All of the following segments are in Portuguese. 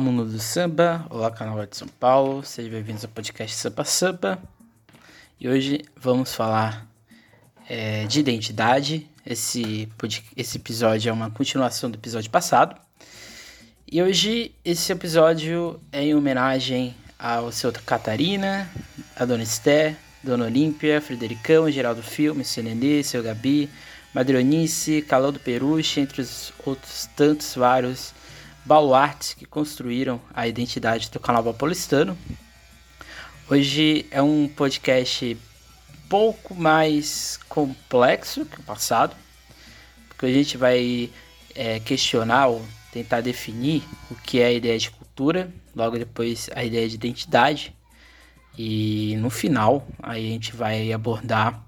mundo do samba, olá canal de São Paulo, sejam bem-vindos ao podcast Sampa Sampa. E hoje vamos falar é, de identidade. Esse, esse episódio é uma continuação do episódio passado. E hoje esse episódio é em homenagem ao seu Catarina, a Dona Esté, Dona Olímpia, Fredericão, Geraldo Filme, Nenê, seu Gabi, Madrionice, Calão do Peruche, entre os outros tantos vários baluartes que construíram a identidade do Carnaval paulistano. Hoje é um podcast pouco mais complexo que o passado, porque a gente vai é, questionar ou tentar definir o que é a ideia de cultura, logo depois a ideia de identidade, e no final aí a gente vai abordar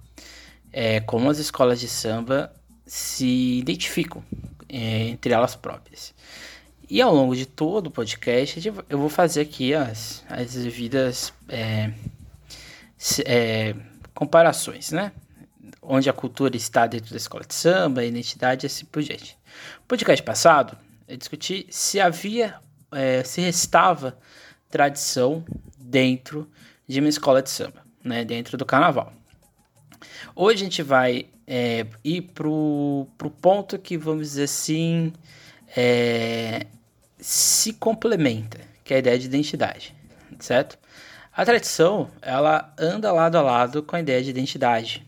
é, como as escolas de samba se identificam é, entre elas próprias. E ao longo de todo o podcast, eu vou fazer aqui as, as devidas é, é, comparações, né? Onde a cultura está dentro da escola de samba, a identidade e assim por diante. No podcast passado, eu discuti se havia, é, se restava tradição dentro de uma escola de samba, né? Dentro do carnaval. Hoje a gente vai é, ir pro, pro ponto que, vamos dizer assim, é, se complementa, que é a ideia de identidade, certo? A tradição, ela anda lado a lado com a ideia de identidade.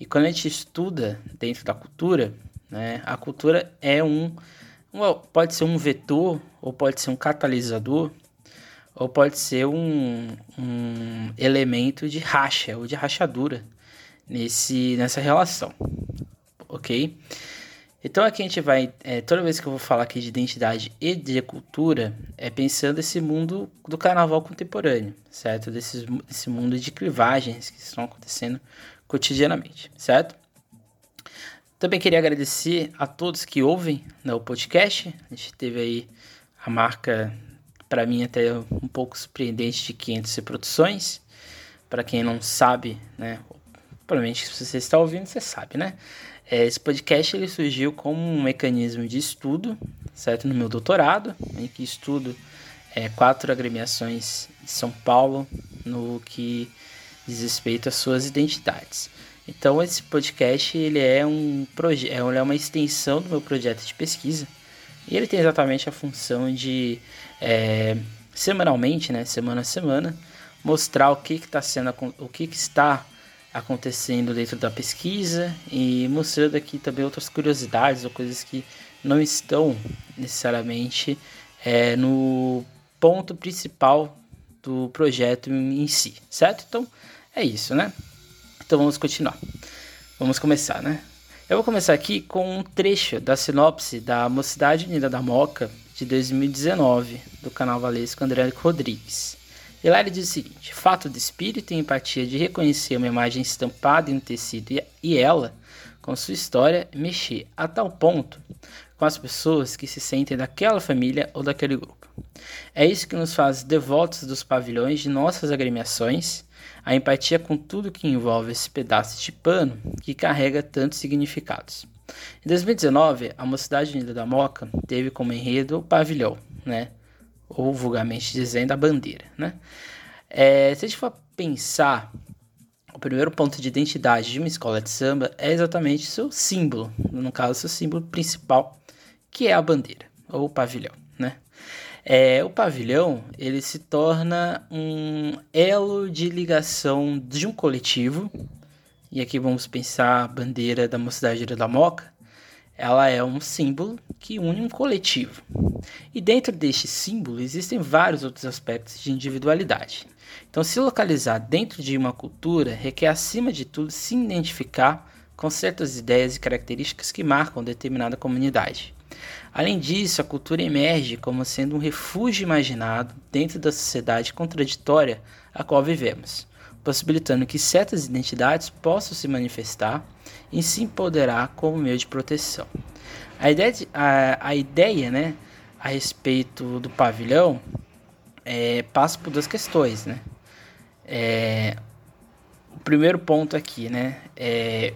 E quando a gente estuda dentro da cultura, né, a cultura é um, um pode ser um vetor, ou pode ser um catalisador, ou pode ser um, um elemento de racha ou de rachadura nesse, nessa relação, ok? Então aqui a gente vai, é, toda vez que eu vou falar aqui de identidade e de cultura, é pensando esse mundo do carnaval contemporâneo, certo? Desse, desse mundo de clivagens que estão acontecendo cotidianamente, certo? Também queria agradecer a todos que ouvem né, o podcast. A gente teve aí a marca, para mim até um pouco surpreendente, de 500 reproduções. Para quem não sabe, né, provavelmente se você está ouvindo, você sabe, né? É, esse podcast ele surgiu como um mecanismo de estudo, certo? No meu doutorado, em que estudo é, quatro agremiações de São Paulo no que diz respeito às suas identidades. Então esse podcast ele é um projeto, é uma extensão do meu projeto de pesquisa e ele tem exatamente a função de é, semanalmente, né, semana a semana, mostrar o que está sendo, o que, que está acontecendo dentro da pesquisa e mostrando aqui também outras curiosidades ou coisas que não estão necessariamente é, no ponto principal do projeto em si, certo? Então é isso, né? Então vamos continuar. Vamos começar, né? Eu vou começar aqui com um trecho da sinopse da Mocidade Unida da Moca de 2019 do canal Valesco André Rodrigues. Lá ele diz o seguinte: fato de espírito e empatia de reconhecer uma imagem estampada em um tecido e ela, com sua história, mexer a tal ponto com as pessoas que se sentem daquela família ou daquele grupo. É isso que nos faz devotos dos pavilhões de nossas agremiações, a empatia com tudo que envolve esse pedaço de pano que carrega tantos significados. Em 2019, a Mocidade Unida da Moca teve como enredo o pavilhão, né? Ou vulgarmente dizendo a bandeira, né? É, se a gente for pensar, o primeiro ponto de identidade de uma escola de samba é exatamente seu símbolo, no caso, seu símbolo principal, que é a bandeira, ou o pavilhão, né? É, o pavilhão, ele se torna um elo de ligação de um coletivo, e aqui vamos pensar a bandeira da Mocidade da Moca, ela é um símbolo que une um coletivo. E dentro deste símbolo existem vários outros aspectos de individualidade. Então, se localizar dentro de uma cultura requer, acima de tudo, se identificar com certas ideias e características que marcam determinada comunidade. Além disso, a cultura emerge como sendo um refúgio imaginado dentro da sociedade contraditória a qual vivemos, possibilitando que certas identidades possam se manifestar e se empoderar como meio de proteção. A ideia, de, a, a ideia né, a respeito do pavilhão é, passa por duas questões. Né? É, o primeiro ponto aqui, né, é,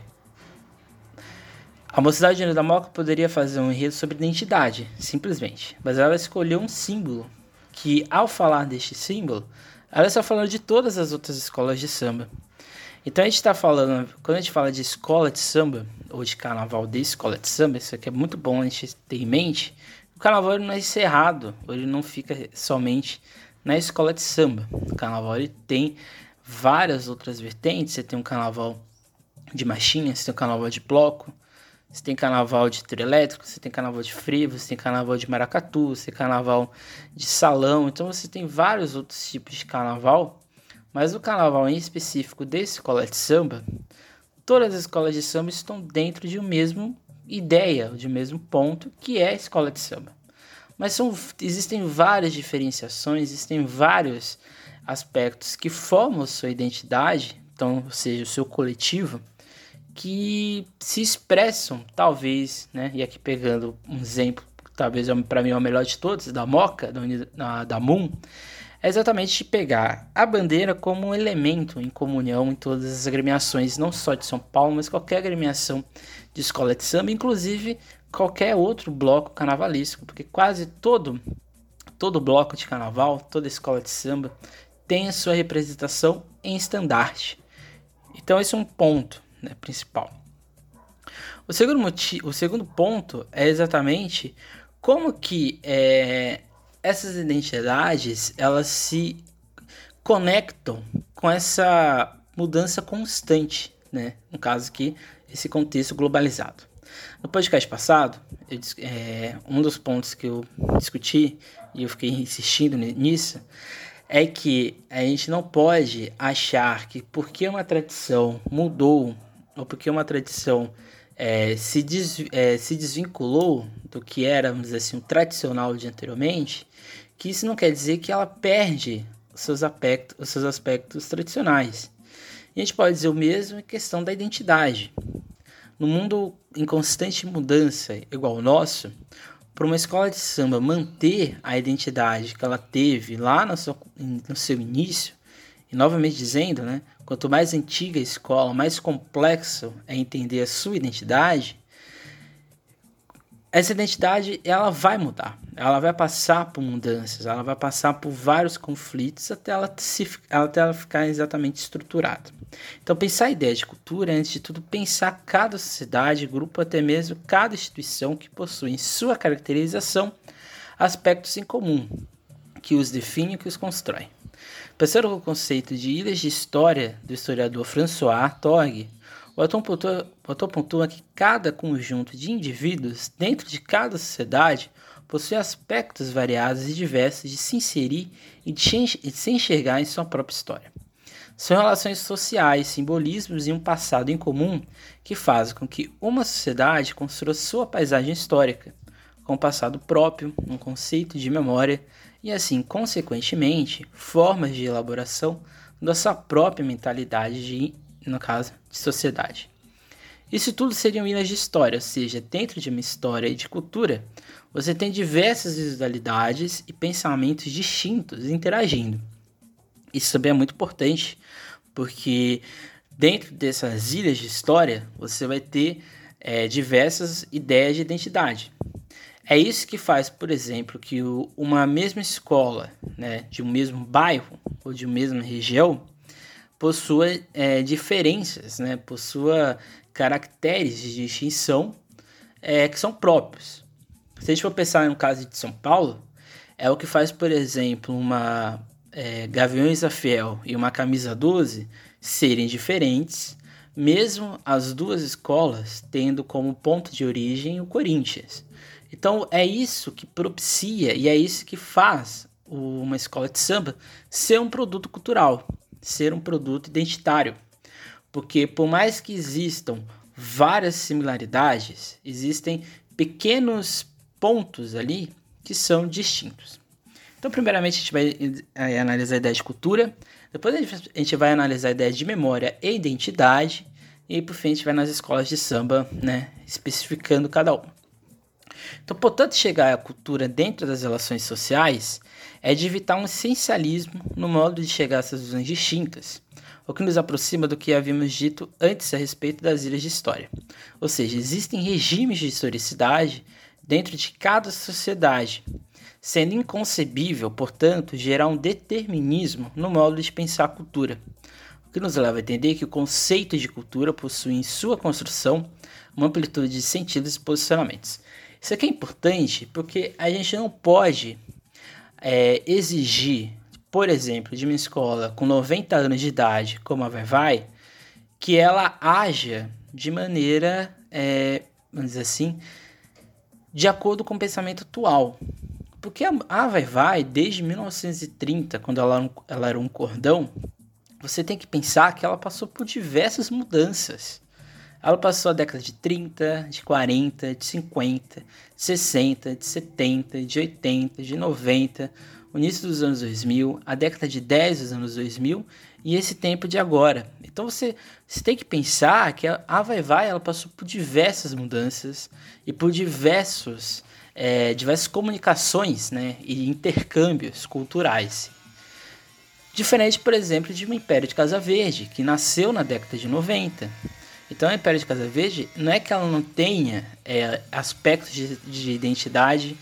a Mocidade da Moca poderia fazer um enredo sobre identidade, simplesmente, mas ela escolheu um símbolo que ao falar deste símbolo, ela está falando de todas as outras escolas de samba. Então a gente está falando, quando a gente fala de escola de samba, ou de carnaval de escola de samba, isso aqui é muito bom a gente ter em mente, o carnaval não é encerrado, ele não fica somente na escola de samba. O carnaval ele tem várias outras vertentes, você tem um carnaval de marchinha, você tem um carnaval de bloco, você tem carnaval de trio elétrico, você tem carnaval de frevo, você tem carnaval de maracatu, você tem carnaval de salão. Então você tem vários outros tipos de carnaval. Mas o carnaval em específico desse escola de samba, todas as escolas de samba estão dentro de uma mesma ideia, de um mesmo ponto, que é a escola de samba. Mas são, existem várias diferenciações, existem vários aspectos que formam sua identidade, então, ou seja, o seu coletivo, que se expressam, talvez, né? E aqui pegando um exemplo, talvez é para mim é o melhor de todos, da Moca, da, da Moon, é exatamente pegar a bandeira como um elemento em comunhão em todas as agremiações, não só de São Paulo, mas qualquer agremiação de escola de samba, inclusive qualquer outro bloco carnavalístico, porque quase todo todo bloco de carnaval, toda escola de samba tem a sua representação em estandarte. Então esse é um ponto né, principal. O segundo, motivo, o segundo ponto é exatamente como que é, essas identidades elas se conectam com essa mudança constante, né? No caso aqui, esse contexto globalizado. No podcast passado, eu, é, um dos pontos que eu discuti e eu fiquei insistindo nisso é que a gente não pode achar que porque uma tradição mudou ou porque uma tradição é, se, des, é, se desvinculou do que era, vamos dizer assim, o tradicional de anteriormente, que isso não quer dizer que ela perde os seus aspectos, os seus aspectos tradicionais. E a gente pode dizer o mesmo em questão da identidade. No mundo em constante mudança, igual o nosso, para uma escola de samba manter a identidade que ela teve lá no seu, no seu início, e novamente dizendo, né, quanto mais antiga a escola, mais complexo é entender a sua identidade, essa identidade ela vai mudar, ela vai passar por mudanças, ela vai passar por vários conflitos até ela, se, até ela ficar exatamente estruturada. Então, pensar a ideia de cultura antes de tudo, pensar cada sociedade, grupo, até mesmo cada instituição que possui em sua caracterização aspectos em comum, que os define e que os constrói. Pensando no conceito de ilhas de história do historiador François Torg, o autor pontua, o autor pontua que cada conjunto de indivíduos dentro de cada sociedade possui aspectos variados e diversos de se inserir e de se enxergar em sua própria história. São relações sociais, simbolismos e um passado em comum que fazem com que uma sociedade construa sua paisagem histórica, com um passado próprio, um conceito de memória e, assim, consequentemente, formas de elaboração da sua própria mentalidade de no caso, de sociedade. Isso tudo seriam ilhas de história, ou seja, dentro de uma história e de cultura, você tem diversas visualidades e pensamentos distintos interagindo. Isso também é muito importante, porque dentro dessas ilhas de história, você vai ter é, diversas ideias de identidade. É isso que faz, por exemplo, que uma mesma escola, né, de um mesmo bairro ou de uma mesma região, possua é, diferenças, né? possua caracteres de distinção é, que são próprios. Se a gente for pensar no caso de São Paulo, é o que faz, por exemplo, uma é, Gaviões da Fiel e uma Camisa 12 serem diferentes, mesmo as duas escolas tendo como ponto de origem o Corinthians. Então é isso que propicia e é isso que faz uma escola de samba ser um produto cultural ser um produto identitário. Porque por mais que existam várias similaridades, existem pequenos pontos ali que são distintos. Então, primeiramente, a gente vai eh, analisar a ideia de cultura, depois a gente vai analisar a ideia de memória e identidade, e por fim a gente vai nas escolas de samba, né, especificando cada uma. Então, portanto, chegar à cultura dentro das relações sociais é de evitar um essencialismo no modo de chegar a essas visões distintas, o que nos aproxima do que havíamos dito antes a respeito das ilhas de história. Ou seja, existem regimes de historicidade dentro de cada sociedade, sendo inconcebível, portanto, gerar um determinismo no modo de pensar a cultura, o que nos leva a entender que o conceito de cultura possui em sua construção uma amplitude de sentidos e posicionamentos. Isso aqui é importante porque a gente não pode é, exigir, por exemplo, de uma escola com 90 anos de idade, como a Vai Vai, que ela haja de maneira, é, vamos dizer assim, de acordo com o pensamento atual. Porque a Vai Vai, desde 1930, quando ela, ela era um cordão, você tem que pensar que ela passou por diversas mudanças. Ela passou a década de 30, de 40, de 50, de 60, de 70, de 80, de 90, o início dos anos 2000, a década de 10 dos anos 2000 e esse tempo de agora. Então você, você tem que pensar que a Vai Vai ela passou por diversas mudanças e por diversos, é, diversas comunicações né, e intercâmbios culturais. Diferente, por exemplo, de um Império de Casa Verde, que nasceu na década de 90 então a Império de Casa Verde não é que ela não tenha é, aspectos de, de, identidade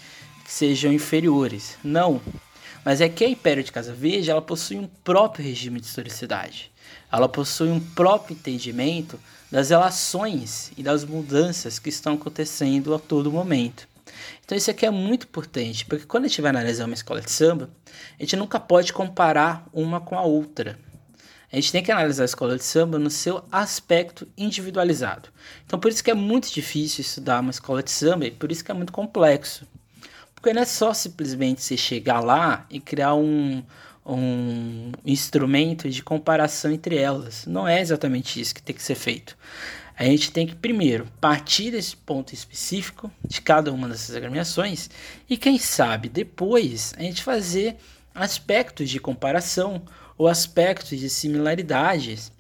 que sejam inferiores, não. Mas é que a Império de Casa Verde ela possui um próprio regime de historicidade. Ela possui um próprio entendimento das relações e das mudanças que estão acontecendo a todo momento. Então isso aqui é muito importante, porque quando a gente vai analisar uma escola de samba, a gente nunca pode comparar uma com a outra. A gente tem que analisar a escola de samba no seu aspecto individualizado. Então, por isso que é muito difícil estudar uma escola de samba e por isso que é muito complexo. Porque não é só simplesmente você chegar lá e criar um, um instrumento de comparação entre elas. Não é exatamente isso que tem que ser feito. A gente tem que, primeiro, partir desse ponto específico de cada uma dessas agremiações e, quem sabe, depois a gente fazer aspectos de comparação ou aspectos de similaridades,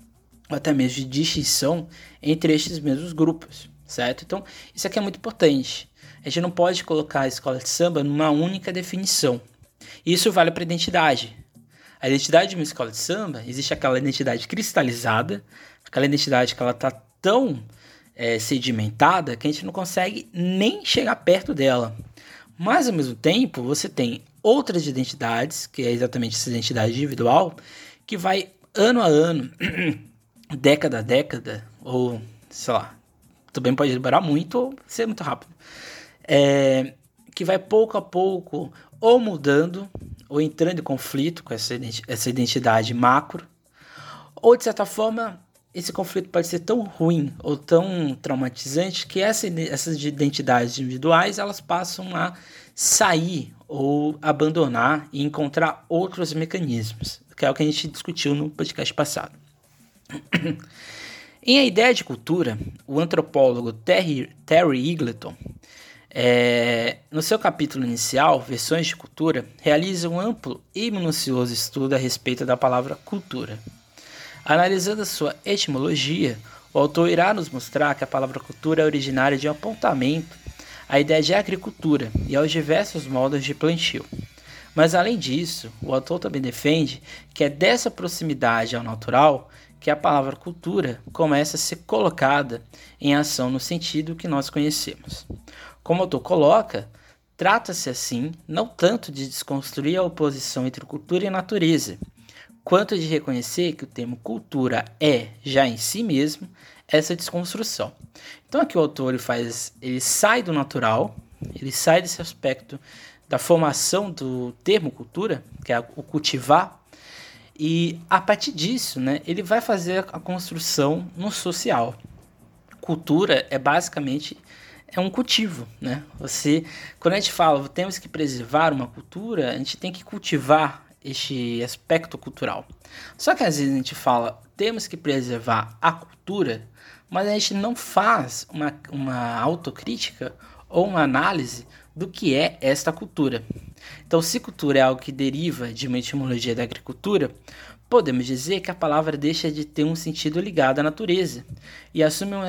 ou até mesmo de distinção entre estes mesmos grupos, certo? Então, isso aqui é muito importante. A gente não pode colocar a escola de samba numa única definição. Isso vale para a identidade. A identidade de uma escola de samba, existe aquela identidade cristalizada, aquela identidade que ela está tão é, sedimentada que a gente não consegue nem chegar perto dela. Mas ao mesmo tempo, você tem outras identidades, que é exatamente essa identidade individual, que vai ano a ano, década a década, ou sei lá, também pode demorar muito ou ser muito rápido, é, que vai pouco a pouco ou mudando, ou entrando em conflito com essa, essa identidade macro, ou de certa forma esse conflito pode ser tão ruim ou tão traumatizante que essa, essas identidades individuais elas passam a sair ou abandonar e encontrar outros mecanismos, que é o que a gente discutiu no podcast passado. em A Ideia de Cultura, o antropólogo Terry, Terry Eagleton, é, no seu capítulo inicial, Versões de Cultura, realiza um amplo e minucioso estudo a respeito da palavra cultura. Analisando a sua etimologia, o autor irá nos mostrar que a palavra cultura é originária de um apontamento à ideia de agricultura e aos diversos modos de plantio. Mas além disso, o autor também defende que é dessa proximidade ao natural que a palavra cultura começa a ser colocada em ação no sentido que nós conhecemos. Como o autor coloca, trata-se assim não tanto de desconstruir a oposição entre cultura e natureza, quanto de reconhecer que o termo cultura é, já em si mesmo, essa desconstrução. Então aqui o autor ele faz, ele sai do natural, ele sai desse aspecto da formação do termo cultura, que é o cultivar, e a partir disso, né, ele vai fazer a construção no social. Cultura é basicamente é um cultivo, né? Você, quando a gente fala temos que preservar uma cultura, a gente tem que cultivar este aspecto cultural. Só que às vezes a gente fala, temos que preservar a cultura, mas a gente não faz uma, uma autocrítica ou uma análise do que é esta cultura. Então, se cultura é algo que deriva de uma etimologia da agricultura, podemos dizer que a palavra deixa de ter um sentido ligado à natureza e assume um,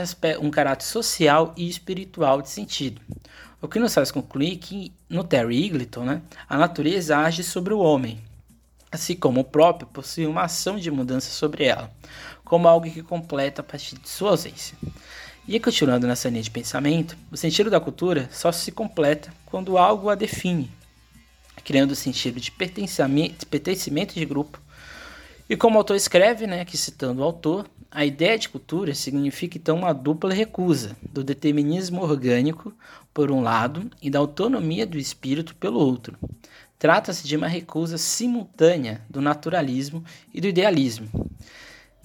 um caráter social e espiritual de sentido. O que nos faz concluir que, no Terry Eagleton, né, a natureza age sobre o homem, assim como o próprio possui uma ação de mudança sobre ela, como algo que completa a partir de sua ausência. E continuando nessa linha de pensamento, o sentido da cultura só se completa quando algo a define. criando o sentido de pertencimento, de grupo. E como o autor escreve, né, aqui citando o autor, a ideia de cultura significa então uma dupla recusa do determinismo orgânico, por um lado, e da autonomia do espírito pelo outro. Trata-se de uma recusa simultânea do naturalismo e do idealismo,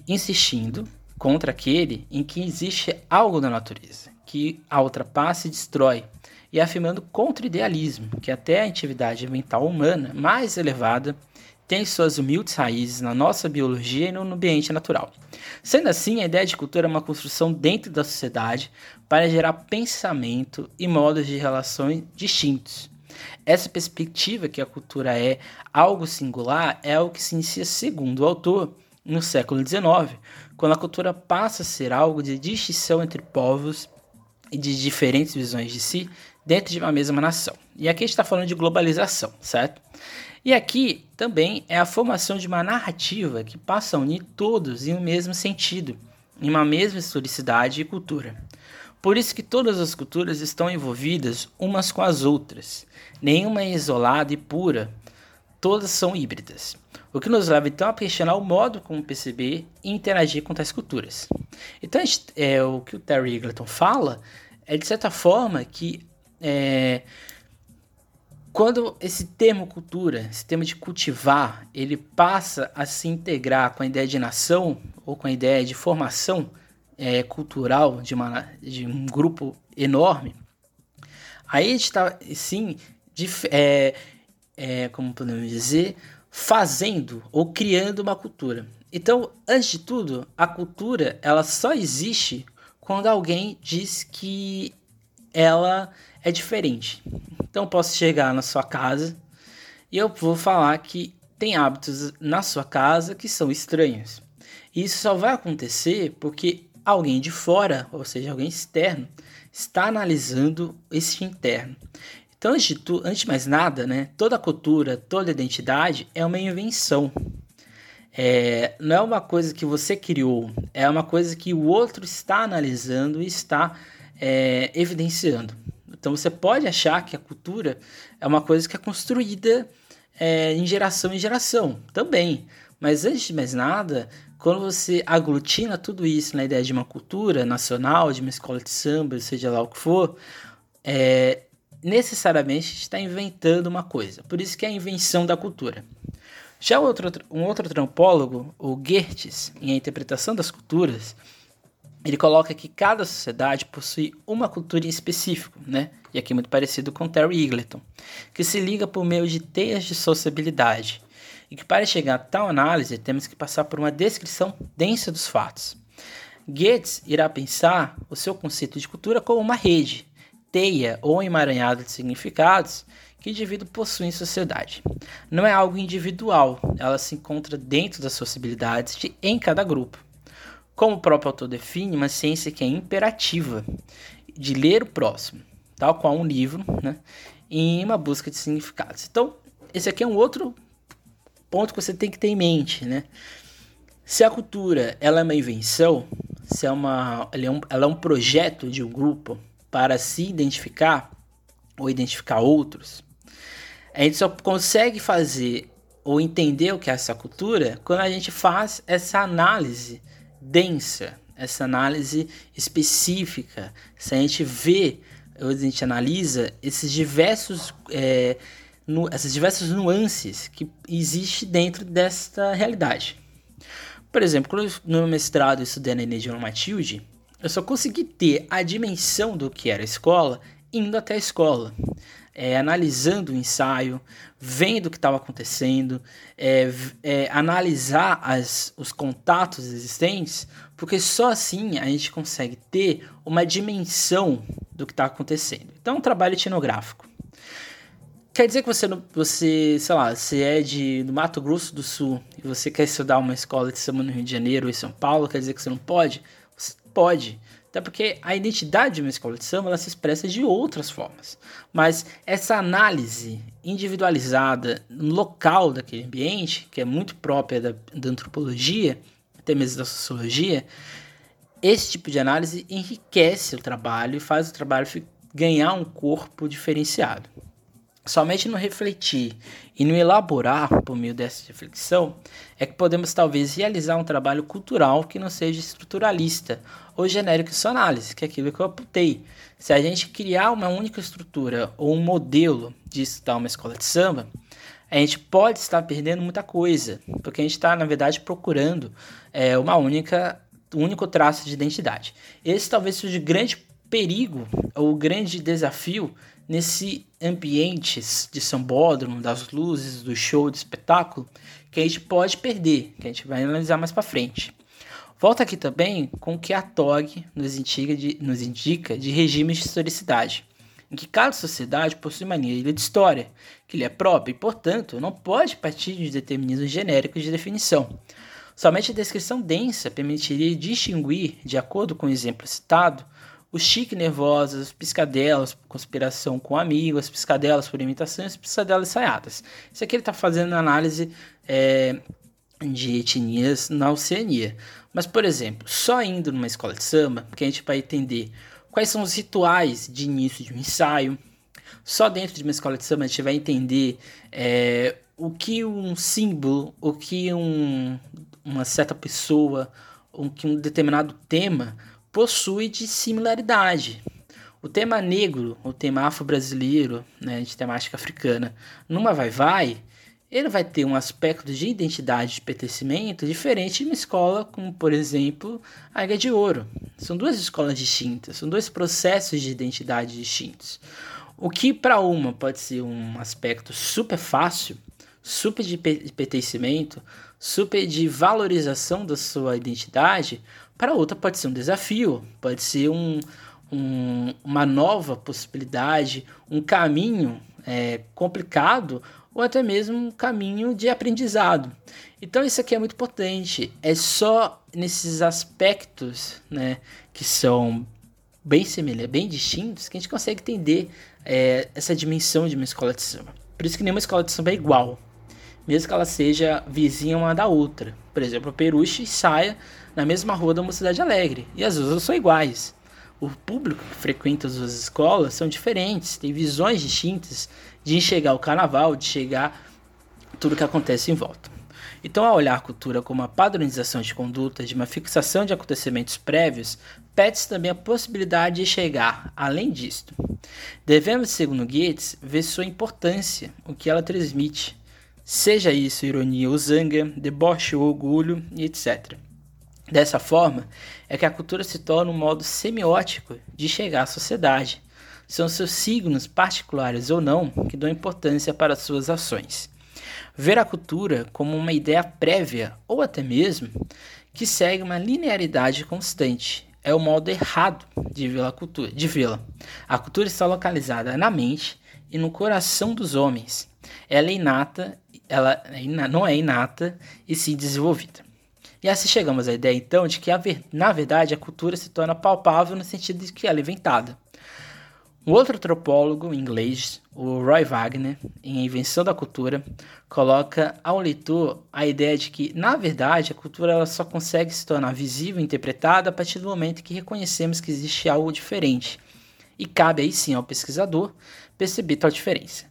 insistindo contra aquele em que existe algo na natureza, que a ultrapassa e destrói, e afirmando contra o idealismo, que até a atividade mental humana mais elevada tem suas humildes raízes na nossa biologia e no ambiente natural. Sendo assim, a ideia de cultura é uma construção dentro da sociedade para gerar pensamento e modos de relações distintos. Essa perspectiva que a cultura é algo singular é o que se inicia, segundo o autor, no século XIX, quando a cultura passa a ser algo de distinção entre povos e de diferentes visões de si dentro de uma mesma nação. E aqui a gente está falando de globalização, certo? E aqui também é a formação de uma narrativa que passa a unir todos em um mesmo sentido, em uma mesma historicidade e cultura. Por isso que todas as culturas estão envolvidas umas com as outras. Nenhuma é isolada e pura, todas são híbridas. O que nos leva então a questionar o modo como perceber e interagir com tais culturas. Então, é, o que o Terry Eagleton fala é de certa forma que é, quando esse termo cultura, esse termo de cultivar, ele passa a se integrar com a ideia de nação ou com a ideia de formação é, cultural de, uma, de um grupo enorme, aí a gente está, sim, é, é, como podemos dizer, fazendo ou criando uma cultura. Então, antes de tudo, a cultura ela só existe quando alguém diz que ela é diferente. Então, posso chegar na sua casa e eu vou falar que tem hábitos na sua casa que são estranhos. E isso só vai acontecer porque alguém de fora, ou seja, alguém externo, está analisando esse interno. Então, antes de, tu, antes de mais nada, né, toda cultura, toda identidade é uma invenção. É, não é uma coisa que você criou, é uma coisa que o outro está analisando e está é, evidenciando. Então você pode achar que a cultura é uma coisa que é construída é, em geração em geração, também. Mas antes de mais nada, quando você aglutina tudo isso na ideia de uma cultura nacional, de uma escola de samba, seja lá o que for, é, necessariamente está inventando uma coisa. Por isso que é a invenção da cultura. Já outro, um outro antropólogo, o Gertz, em A Interpretação das Culturas, ele coloca que cada sociedade possui uma cultura em específico, né? E aqui muito parecido com Terry Eagleton, que se liga por meio de teias de sociabilidade, e que para chegar a tal análise temos que passar por uma descrição densa dos fatos. Goethe irá pensar o seu conceito de cultura como uma rede, teia ou emaranhado de significados que o indivíduo possui em sociedade. Não é algo individual, ela se encontra dentro das possibilidades de, em cada grupo. Como o próprio autor define, uma ciência que é imperativa, de ler o próximo, tal qual um livro, né, em uma busca de significados. Então, esse aqui é um outro ponto que você tem que ter em mente, né? Se a cultura ela é uma invenção, se é uma, ela é um, ela é um projeto de um grupo para se identificar ou identificar outros, a gente só consegue fazer ou entender o que é essa cultura quando a gente faz essa análise densa, essa análise específica, se a gente vê, ou a gente analisa esses diversos é, no, essas diversas nuances que existe dentro desta realidade. Por exemplo, quando no meu mestrado eu estudei na Enedion Matilde, eu só consegui ter a dimensão do que era a escola indo até a escola. É, analisando o ensaio, vendo o que estava acontecendo, é, é, analisar as, os contatos existentes, porque só assim a gente consegue ter uma dimensão do que está acontecendo. Então, é um trabalho etnográfico. Quer dizer que você, você, sei lá, você é de do Mato Grosso do Sul e você quer estudar uma escola de samba no Rio de Janeiro ou em São Paulo, quer dizer que você não pode? Pode. Até porque a identidade de uma escola de samba ela se expressa de outras formas. Mas essa análise individualizada local daquele ambiente, que é muito própria da, da antropologia, até mesmo da sociologia, esse tipo de análise enriquece o trabalho e faz o trabalho ganhar um corpo diferenciado. Somente no refletir e no elaborar por meio dessa reflexão é que podemos talvez realizar um trabalho cultural que não seja estruturalista ou genérico de sua análise, que é aquilo que eu apontei. Se a gente criar uma única estrutura ou um modelo de estudar uma escola de samba, a gente pode estar perdendo muita coisa, porque a gente está, na verdade, procurando é, uma única, um único traço de identidade. Esse talvez seja o grande perigo ou o grande desafio nesse ambiente de sambódromo, das luzes, do show, do espetáculo, que a gente pode perder, que a gente vai analisar mais para frente. Volta aqui também com o que a TOG nos indica de, nos indica de regimes de historicidade, em que cada sociedade possui uma linha de história, que lhe é própria e, portanto, não pode partir de determinismos genéricos de definição. Somente a descrição densa permitiria distinguir, de acordo com o exemplo citado, os chique nervosos, as piscadelas por conspiração com amigos, as piscadelas por imitação e as piscadelas ensaiadas. Isso aqui ele está fazendo análise é, de etnias na Oceania. Mas, por exemplo, só indo numa escola de samba, que a gente vai entender quais são os rituais de início de um ensaio. Só dentro de uma escola de samba a gente vai entender é, o que um símbolo, o que um, uma certa pessoa, o que um determinado tema possui de similaridade. O tema negro, o tema afro-brasileiro, né, de temática africana, numa vai-vai, ele vai ter um aspecto de identidade de pertencimento diferente de uma escola como, por exemplo, a Águia de Ouro. São duas escolas distintas, são dois processos de identidade distintos. O que para uma pode ser um aspecto super fácil, super de pertencimento, super de valorização da sua identidade, para outra pode ser um desafio, pode ser um, um, uma nova possibilidade, um caminho é, complicado ou até mesmo um caminho de aprendizado. Então isso aqui é muito importante. É só nesses aspectos, né, que são bem semelhantes, bem distintos, que a gente consegue entender é, essa dimensão de uma escola de samba. Por isso que nenhuma escola de samba é igual, mesmo que ela seja vizinha uma da outra. Por exemplo, a Peruche saia na mesma rua da Mocidade Alegre. E as duas são iguais. O público que frequenta as escolas são diferentes, tem visões distintas de enxergar o carnaval, de enxergar tudo que acontece em volta. Então, ao olhar a cultura como uma padronização de conduta, de uma fixação de acontecimentos prévios, pede-se também a possibilidade de chegar além disto. Devemos, segundo Goethe, ver sua importância, o que ela transmite, seja isso ironia ou zanga, deboche ou orgulho etc. Dessa forma, é que a cultura se torna um modo semiótico de chegar à sociedade. São seus signos particulares ou não que dão importância para suas ações. Ver a cultura como uma ideia prévia ou até mesmo que segue uma linearidade constante é o modo errado de ver a cultura. De vê-la. A cultura está localizada na mente e no coração dos homens. Ela é inata, ela é não é inata e sim desenvolvida. E assim chegamos à ideia então de que na verdade a cultura se torna palpável no sentido de que ela é inventada. Um outro antropólogo inglês, o Roy Wagner, em A Invenção da Cultura, coloca ao leitor a ideia de que, na verdade, a cultura ela só consegue se tornar visível e interpretada a partir do momento que reconhecemos que existe algo diferente. E cabe aí sim ao pesquisador perceber tal diferença.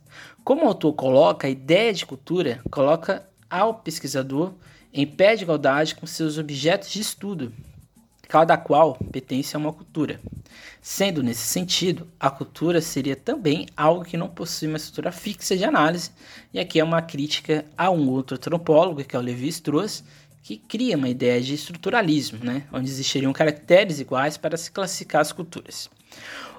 Como o autor coloca, a ideia de cultura coloca ao pesquisador em pé de igualdade com seus objetos de estudo, cada qual pertence a uma cultura. Sendo nesse sentido, a cultura seria também algo que não possui uma estrutura fixa de análise, e aqui é uma crítica a um outro antropólogo, que é o Levi-Strauss, que cria uma ideia de estruturalismo, né, onde existiriam caracteres iguais para se classificar as culturas.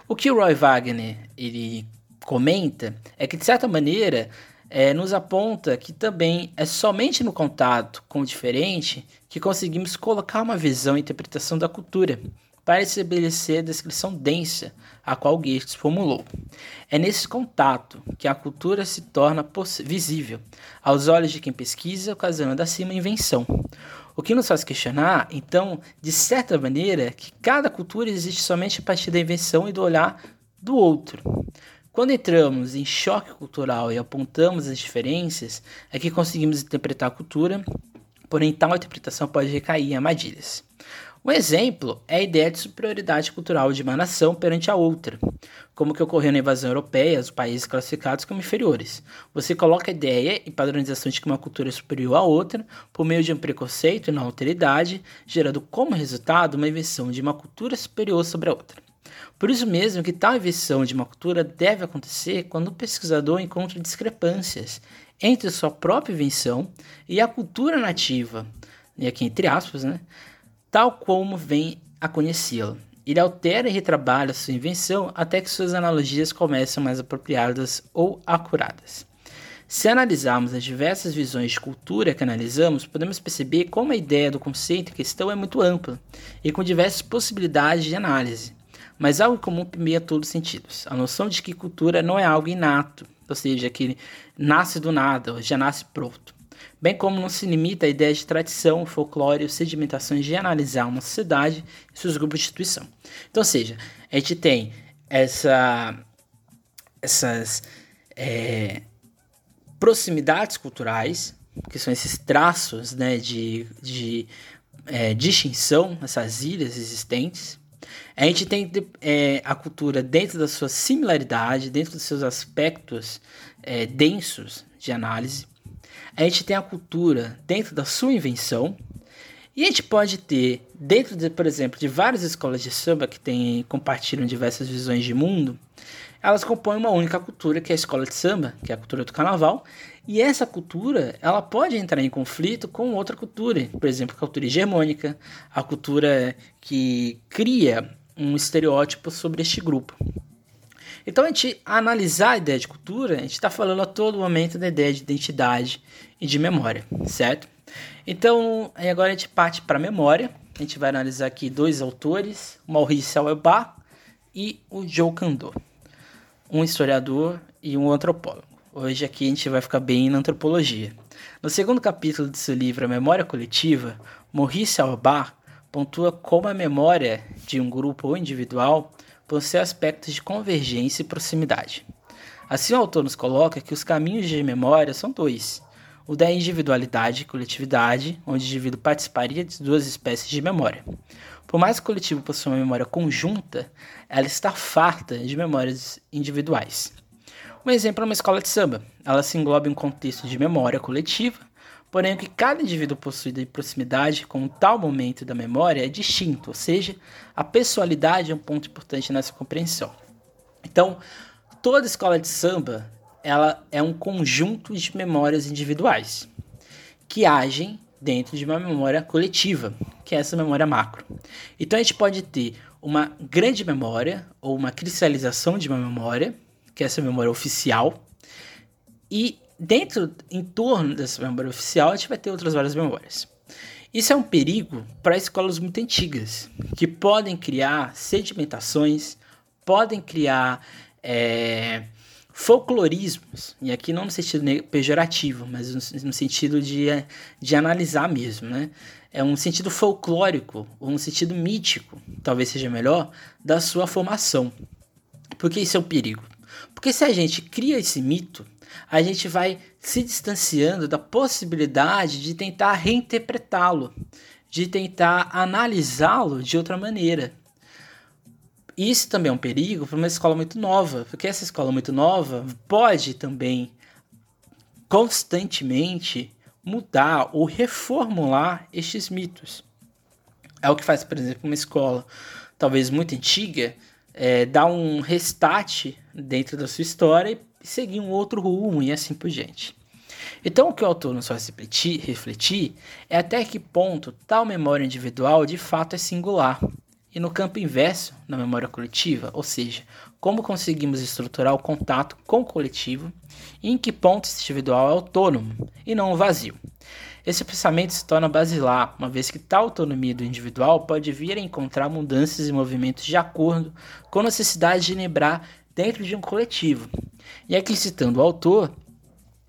O que o Roy Wagner ele comenta é que, de certa maneira, é, nos aponta que também é somente no contato com o diferente que conseguimos colocar uma visão e interpretação da cultura para estabelecer a descrição densa a qual Goethe formulou. É nesse contato que a cultura se torna visível aos olhos de quem pesquisa, ocasionando assim uma invenção. O que nos faz questionar, então, de certa maneira, que cada cultura existe somente a partir da invenção e do olhar do outro. Quando entramos em choque cultural e apontamos as diferenças, é que conseguimos interpretar a cultura, porém tal interpretação pode recair em armadilhas. Um exemplo é a ideia de superioridade cultural de uma nação perante a outra, como que ocorreu na invasão europeia, os países classificados como inferiores. Você coloca a ideia e padronização de que uma cultura é superior à outra por meio de um preconceito e não alteridade, gerando como resultado uma invenção de uma cultura superior sobre a outra. Por isso mesmo que tal invenção de uma cultura deve acontecer quando o pesquisador encontra discrepâncias entre sua própria invenção e a cultura nativa, e aqui entre aspas, né? tal como vem a conhecê-la. Ele altera e retrabalha sua invenção até que suas analogias começam mais apropriadas ou acuradas. Se analisarmos as diversas visões de cultura que analisamos, podemos perceber como a ideia do conceito em questão é muito ampla e com diversas possibilidades de análise. Mas algo comum permeia todos os sentidos: a noção de que cultura não é algo inato, ou seja, que nasce do nada, já nasce pronto bem como não se limita à ideia de tradição, folclore ou sedimentações de analisar uma sociedade e seus grupos de instituição. Então, ou seja, a gente tem essa, essas é, proximidades culturais, que são esses traços né, de, de é, distinção, essas ilhas existentes. A gente tem é, a cultura dentro da sua similaridade, dentro dos seus aspectos é, densos de análise. A gente tem a cultura dentro da sua invenção, e a gente pode ter, dentro, de, por exemplo, de várias escolas de samba que tem, compartilham diversas visões de mundo, elas compõem uma única cultura, que é a escola de samba, que é a cultura do carnaval, e essa cultura, ela pode entrar em conflito com outra cultura, por exemplo, a cultura hegemônica, a cultura que cria um estereótipo sobre este grupo. Então, a gente analisar a ideia de cultura, a gente está falando a todo momento da ideia de identidade e de memória, certo? Então, agora a gente parte para a memória. A gente vai analisar aqui dois autores, Maurice Auerbach e o Joe Kandor, um historiador e um antropólogo. Hoje aqui a gente vai ficar bem na antropologia. No segundo capítulo de seu livro A Memória Coletiva, Maurice Auerbach pontua como a memória de um grupo ou individual possui aspectos de convergência e proximidade. Assim, o autor nos coloca que os caminhos de memória são dois: o da individualidade e coletividade, onde o indivíduo participaria de duas espécies de memória. Por mais que o coletivo possua uma memória conjunta, ela está farta de memórias individuais. Um exemplo é uma escola de samba. Ela se engloba em um contexto de memória coletiva, porém o que cada indivíduo possui de proximidade com tal momento da memória é distinto, ou seja, a pessoalidade é um ponto importante nessa compreensão. Então, toda escola de samba ela é um conjunto de memórias individuais que agem dentro de uma memória coletiva, que é essa memória macro. Então a gente pode ter uma grande memória ou uma cristalização de uma memória, que é essa memória oficial, e dentro, em torno dessa memória oficial, a gente vai ter outras várias memórias. Isso é um perigo para escolas muito antigas, que podem criar sedimentações, podem criar é, folclorismos, e aqui não no sentido pejorativo, mas no, sentido de, de analisar mesmo, né? É um sentido folclórico, ou um sentido mítico, talvez seja melhor, da sua formação. Por que isso é um perigo? Porque se a gente cria esse mito, a gente vai se distanciando da possibilidade de tentar reinterpretá-lo, de tentar analisá-lo de outra maneira. Isso também é um perigo para uma escola muito nova, porque essa escola muito nova pode também constantemente mudar ou reformular estes mitos. É o que faz, por exemplo, uma escola talvez muito antiga é, dar um restart dentro da sua história e seguir um outro rumo e assim por diante. Então, o que o autor nos faz refletir, refletir é até que ponto tal memória individual de fato é singular. E no campo inverso, na memória coletiva, ou seja, como conseguimos estruturar o contato com o coletivo e em que ponto esse individual é autônomo e não vazio. Esse pensamento se torna basilar, uma vez que tal autonomia do individual pode vir a encontrar mudanças e movimentos de acordo com a necessidade de lembrar dentro de um coletivo. E aqui citando o autor,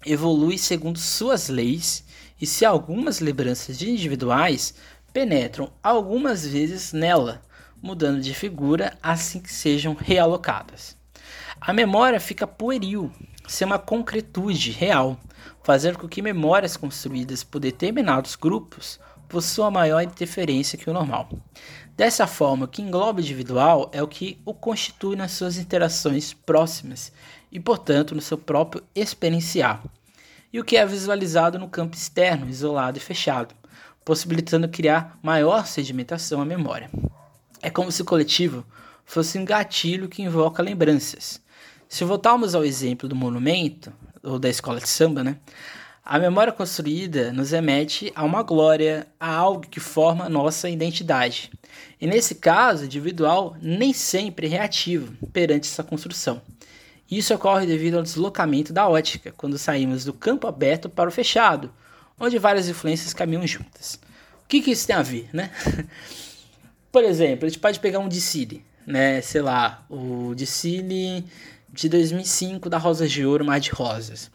evolui segundo suas leis e se algumas lembranças de individuais penetram algumas vezes nela, mudando de figura assim que sejam realocadas. A memória fica pueril, sem uma concretude real, fazendo com que memórias construídas por determinados grupos possua maior interferência que o normal. Dessa forma, o que engloba individual é o que o constitui nas suas interações próximas e, portanto, no seu próprio experienciar, e o que é visualizado no campo externo, isolado e fechado, possibilitando criar maior sedimentação à memória. É como se o coletivo fosse um gatilho que invoca lembranças. Se voltarmos ao exemplo do monumento, ou da escola de samba, né? A memória construída nos remete a uma glória, a algo que forma nossa identidade. E nesse caso, individual nem sempre é reativo perante essa construção. Isso ocorre devido ao deslocamento da ótica, quando saímos do campo aberto para o fechado, onde várias influências caminham juntas. O que, que isso tem a ver, né? Por exemplo, a gente pode pegar um Dicile, né? Sei lá, o Dicile de 2005 da Rosas de Ouro, Mar de Rosas.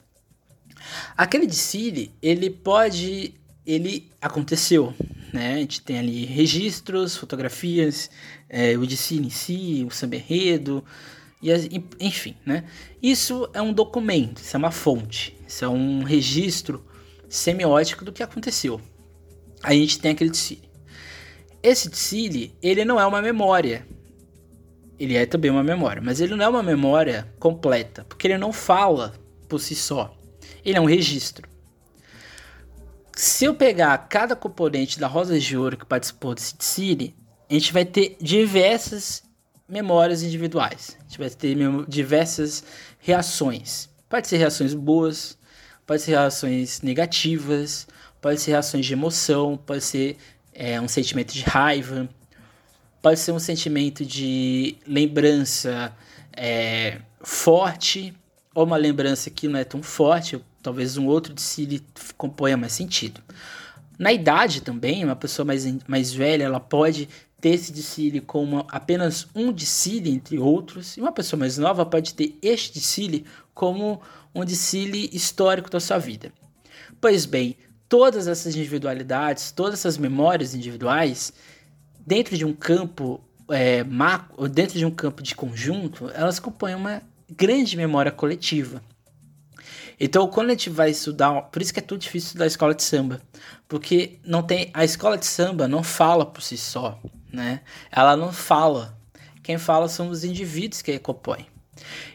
Aquele desfile, ele pode. Ele aconteceu, né? A gente tem ali registros, fotografias, é, o desfile em si, o samba enredo, e as, enfim, né? Isso é um documento, isso é uma fonte, isso é um registro semiótico do que aconteceu. Aí a gente tem aquele desfile. Esse desfile, ele não é uma memória. Ele é também uma memória, mas ele não é uma memória completa, porque ele não fala por si só ele é um registro. Se eu pegar cada componente da Rosa de Ouro que participou desse City, a gente vai ter diversas memórias individuais. A gente vai ter diversas reações. Pode ser reações boas, pode ser reações negativas, pode ser reações de emoção, pode ser é, um sentimento de raiva, pode ser um sentimento de lembrança é, forte ou uma lembrança que não é tão forte talvez um outro decile componha mais sentido. Na idade também, uma pessoa mais, mais velha, ela pode ter esse decile como apenas um decile entre outros, e uma pessoa mais nova pode ter este decile como um decile histórico da sua vida. Pois bem, todas essas individualidades, todas essas memórias individuais, dentro de um campo é, macro, dentro de um campo de conjunto, elas compõem uma grande memória coletiva. Então, quando a gente vai estudar, por isso que é tudo difícil estudar a escola de samba, porque não tem a escola de samba não fala por si só, né? Ela não fala. Quem fala são os indivíduos que a compõem.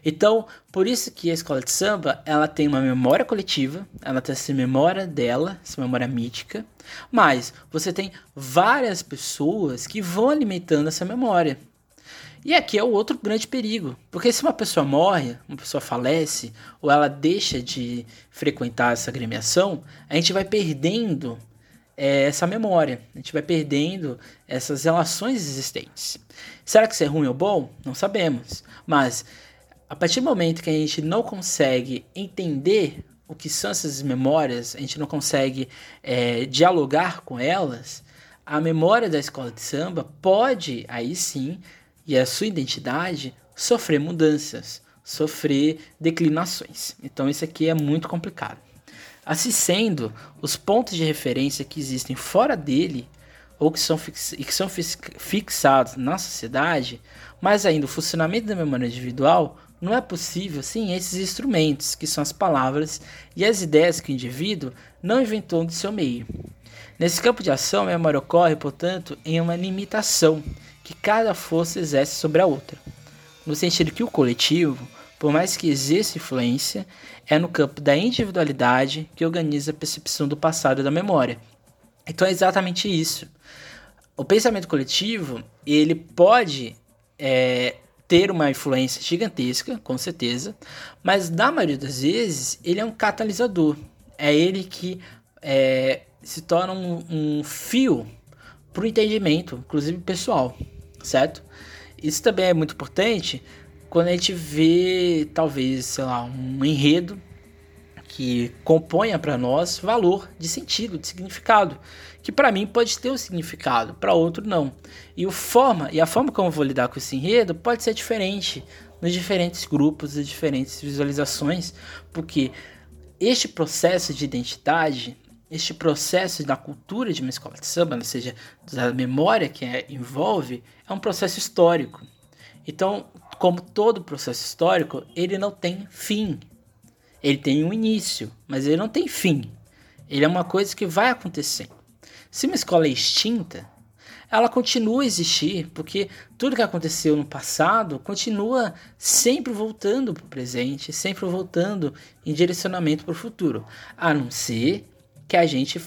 Então, por isso que a escola de samba, ela tem uma memória coletiva, ela tem essa memória dela, essa memória mítica, mas você tem várias pessoas que vão alimentando essa memória. E aqui é o outro grande perigo, porque se uma pessoa morre, uma pessoa falece, ou ela deixa de frequentar essa agremiação, a gente vai perdendo é, essa memória, a gente vai perdendo essas relações existentes. Será que isso é ruim ou bom? Não sabemos, mas a partir do momento que a gente não consegue entender o que são essas memórias, a gente não consegue é, dialogar com elas, a memória da escola de samba pode aí sim e a sua identidade sofrer mudanças, sofrer declinações. Então isso aqui é muito complicado. Assim sendo, os pontos de referência que existem fora dele ou que são, fix que são fixados na sociedade, mas ainda o funcionamento da memória individual não é possível sem esses instrumentos, que são as palavras e as ideias que o indivíduo não inventou de seu meio. Nesse campo de ação, a memória ocorre, portanto, em uma limitação que cada força exerce sobre a outra, no sentido que o coletivo, por mais que exerça influência, é no campo da individualidade que organiza a percepção do passado e da memória. Então é exatamente isso. O pensamento coletivo ele pode é, ter uma influência gigantesca, com certeza, mas na maioria das vezes ele é um catalisador. É ele que é, se torna um, um fio para o entendimento, inclusive pessoal certo? Isso também é muito importante quando a gente vê, talvez, sei lá, um enredo que componha para nós valor de sentido, de significado, que para mim pode ter um significado, para outro não. E o forma e a forma como eu vou lidar com esse enredo pode ser diferente nos diferentes grupos e diferentes visualizações, porque este processo de identidade este processo da cultura de uma escola de samba, ou seja, da memória que é, envolve, é um processo histórico. Então, como todo processo histórico, ele não tem fim. Ele tem um início, mas ele não tem fim. Ele é uma coisa que vai acontecendo. Se uma escola é extinta, ela continua a existir, porque tudo que aconteceu no passado continua sempre voltando para o presente, sempre voltando em direcionamento para o futuro, a não ser que a gente,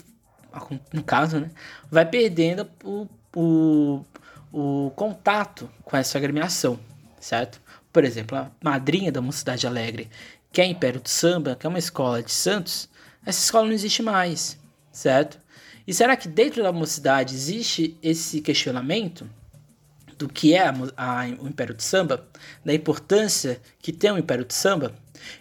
no caso, né, vai perdendo o, o, o contato com essa agremiação, certo? Por exemplo, a madrinha da Mocidade Alegre, que é Império do Samba, que é uma escola de Santos, essa escola não existe mais, certo? E será que dentro da mocidade existe esse questionamento do que é a, a, o Império do Samba, da importância que tem o Império do Samba?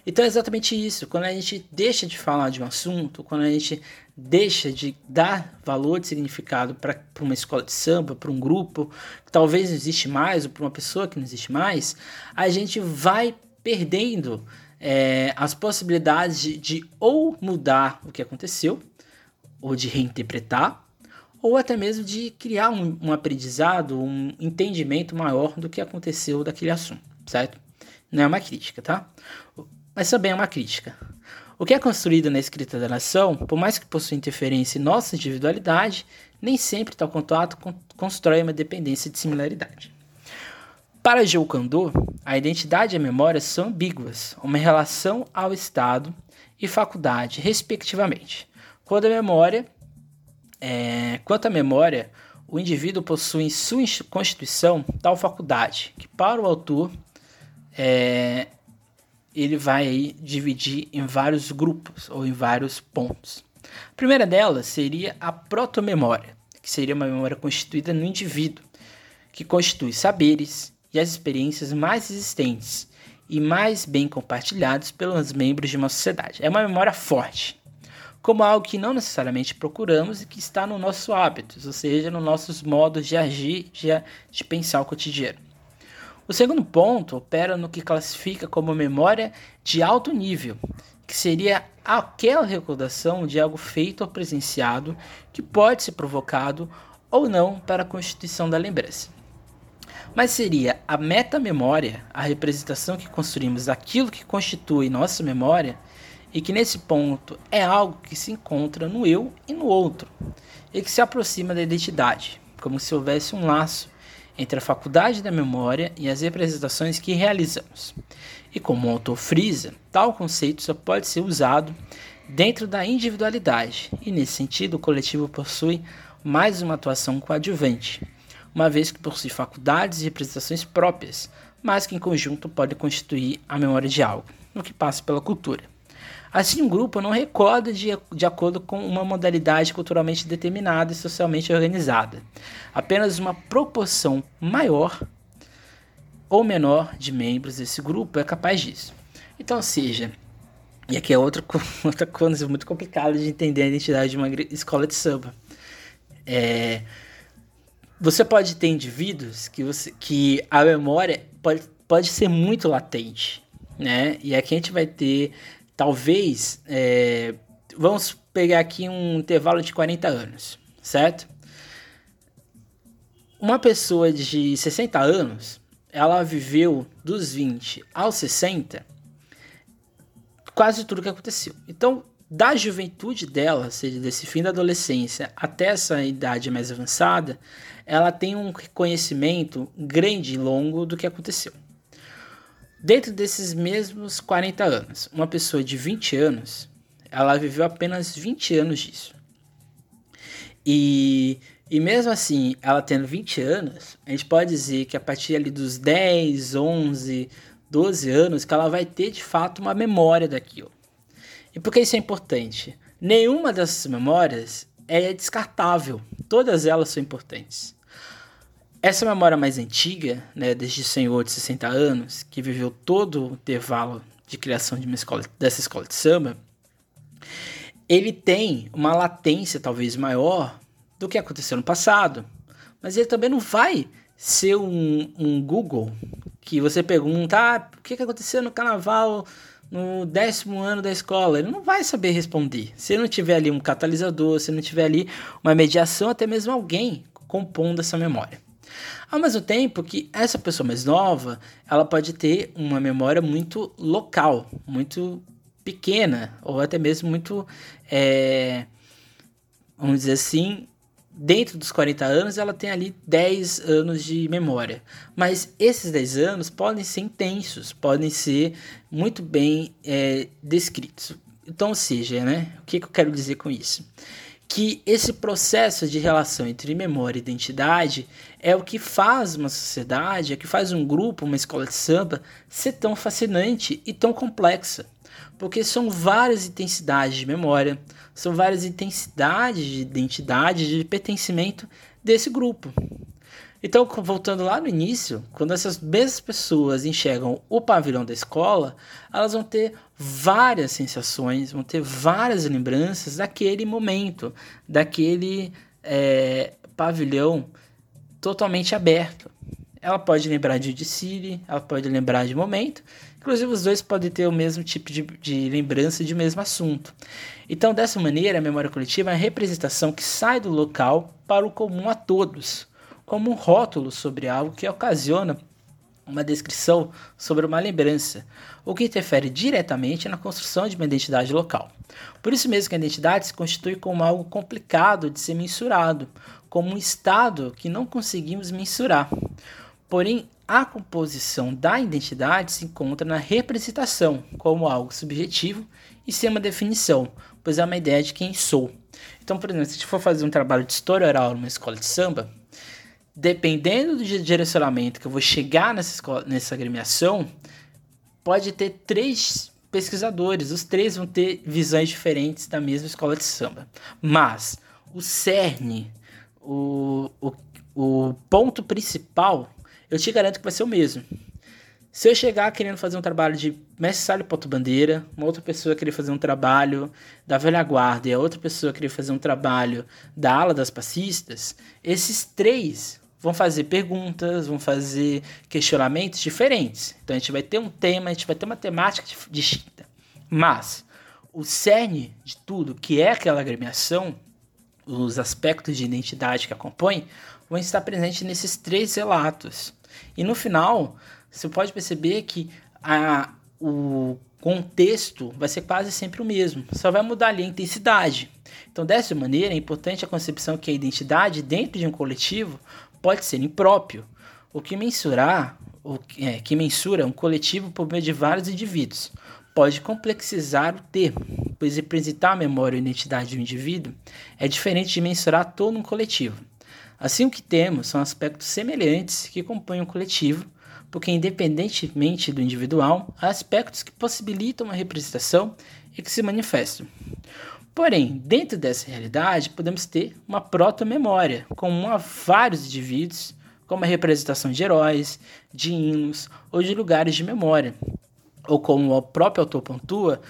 Então é exatamente isso. Quando a gente deixa de falar de um assunto, quando a gente deixa de dar valor de significado para uma escola de samba, para um grupo que talvez não existe mais, ou para uma pessoa que não existe mais, a gente vai perdendo é, as possibilidades de, de ou mudar o que aconteceu, ou de reinterpretar, ou até mesmo de criar um, um aprendizado, um entendimento maior do que aconteceu daquele assunto, certo? Não é uma crítica, tá? Mas também é uma crítica. O que é construído na escrita da nação, por mais que possua interferência em nossa individualidade, nem sempre tal contato constrói uma dependência de similaridade. Para Kandô, a identidade e a memória são ambíguas, uma relação ao Estado e faculdade, respectivamente. Quando a memória, é, quanto à memória, o indivíduo possui em sua constituição tal faculdade que, para o autor, é, ele vai aí dividir em vários grupos ou em vários pontos. A primeira delas seria a protomemória, que seria uma memória constituída no indivíduo, que constitui saberes, e as experiências mais existentes e mais bem compartilhados pelos membros de uma sociedade. É uma memória forte, como algo que não necessariamente procuramos e que está no nosso hábitos, ou seja, nos nossos modos de agir, de, de pensar o cotidiano. O segundo ponto opera no que classifica como memória de alto nível, que seria aquela recordação de algo feito ou presenciado que pode ser provocado ou não para a constituição da lembrança mas seria a metamemória, a representação que construímos daquilo que constitui nossa memória, e que nesse ponto é algo que se encontra no eu e no outro, e que se aproxima da identidade, como se houvesse um laço entre a faculdade da memória e as representações que realizamos. E como o autor frisa, tal conceito só pode ser usado dentro da individualidade, e nesse sentido o coletivo possui mais uma atuação coadjuvante, uma vez que possui faculdades e representações próprias, mas que em conjunto pode constituir a memória de algo, no que passa pela cultura. Assim, um grupo não recorda de, de acordo com uma modalidade culturalmente determinada e socialmente organizada. Apenas uma proporção maior ou menor de membros desse grupo é capaz disso. Então, seja, e aqui é outra, outra coisa muito complicada de entender a identidade de uma escola de samba. É, você pode ter indivíduos que, você, que a memória pode, pode ser muito latente, né? E aqui a gente vai ter, talvez, é, vamos pegar aqui um intervalo de 40 anos, certo? Uma pessoa de 60 anos, ela viveu dos 20 aos 60 quase tudo que aconteceu. Então, da juventude dela, seja, desse fim da adolescência até essa idade mais avançada, ela tem um conhecimento grande e longo do que aconteceu. Dentro desses mesmos 40 anos, uma pessoa de 20 anos, ela viveu apenas 20 anos disso. E, e mesmo assim, ela tendo 20 anos, a gente pode dizer que a partir ali dos 10, 11, 12 anos, que ela vai ter de fato uma memória daquilo. E por que isso é importante? Nenhuma dessas memórias é descartável, todas elas são importantes. Essa memória mais antiga, né, desde o senhor de 60 anos, que viveu todo o intervalo de criação de uma escola, dessa escola de samba, ele tem uma latência talvez maior do que aconteceu no passado. Mas ele também não vai ser um, um Google que você pergunta ah, o que aconteceu no carnaval no décimo ano da escola. Ele não vai saber responder. Se não tiver ali um catalisador, se não tiver ali uma mediação, até mesmo alguém compondo essa memória. Ao mesmo tempo que essa pessoa mais nova, ela pode ter uma memória muito local, muito pequena, ou até mesmo muito, é, vamos dizer assim, dentro dos 40 anos, ela tem ali 10 anos de memória. Mas esses 10 anos podem ser intensos, podem ser muito bem é, descritos. Então, ou seja, né, o que, que eu quero dizer com isso? Que esse processo de relação entre memória e identidade é o que faz uma sociedade, é o que faz um grupo, uma escola de samba, ser tão fascinante e tão complexa. Porque são várias intensidades de memória, são várias intensidades de identidade, de pertencimento desse grupo. Então, voltando lá no início, quando essas mesmas pessoas enxergam o pavilhão da escola, elas vão ter várias sensações, vão ter várias lembranças daquele momento, daquele é, pavilhão totalmente aberto. Ela pode lembrar de City, ela pode lembrar de momento, inclusive os dois podem ter o mesmo tipo de, de lembrança de mesmo assunto. Então, dessa maneira, a memória coletiva é a representação que sai do local para o comum a todos, como um rótulo sobre algo que ocasiona uma descrição sobre uma lembrança, o que interfere diretamente na construção de uma identidade local. Por isso mesmo que a identidade se constitui como algo complicado de ser mensurado, como um estado que não conseguimos mensurar. Porém, a composição da identidade se encontra na representação, como algo subjetivo, e sem uma definição, pois é uma ideia de quem sou. Então, por exemplo, se a gente for fazer um trabalho de história oral numa escola de samba, dependendo do direcionamento que eu vou chegar nessa, escola, nessa agremiação, pode ter três pesquisadores, os três vão ter visões diferentes da mesma escola de samba. Mas o cerne, o, o, o ponto principal eu te garanto que vai ser o mesmo. Se eu chegar querendo fazer um trabalho de mestre Salho Ponto Bandeira, uma outra pessoa querer fazer um trabalho da velha guarda e a outra pessoa querer fazer um trabalho da ala das passistas, esses três vão fazer perguntas, vão fazer questionamentos diferentes. Então a gente vai ter um tema, a gente vai ter uma temática distinta. Mas o cerne de tudo, que é aquela agremiação, os aspectos de identidade que acompanham, vão estar presentes nesses três relatos. E no final, você pode perceber que a, o contexto vai ser quase sempre o mesmo, só vai mudar ali a intensidade. Então, dessa maneira, é importante a concepção que a identidade dentro de um coletivo pode ser impróprio, o que mensurar, o que, é, que mensura um coletivo por meio de vários indivíduos. Pode complexizar o termo, pois representar a memória ou identidade de um indivíduo é diferente de mensurar todo um coletivo. Assim, o que temos são aspectos semelhantes que compõem o coletivo, porque, independentemente do individual, há aspectos que possibilitam uma representação e que se manifestam. Porém, dentro dessa realidade, podemos ter uma proto-memória, comum a vários indivíduos, como a representação de heróis, de hinos ou de lugares de memória, ou como o próprio autor pontua,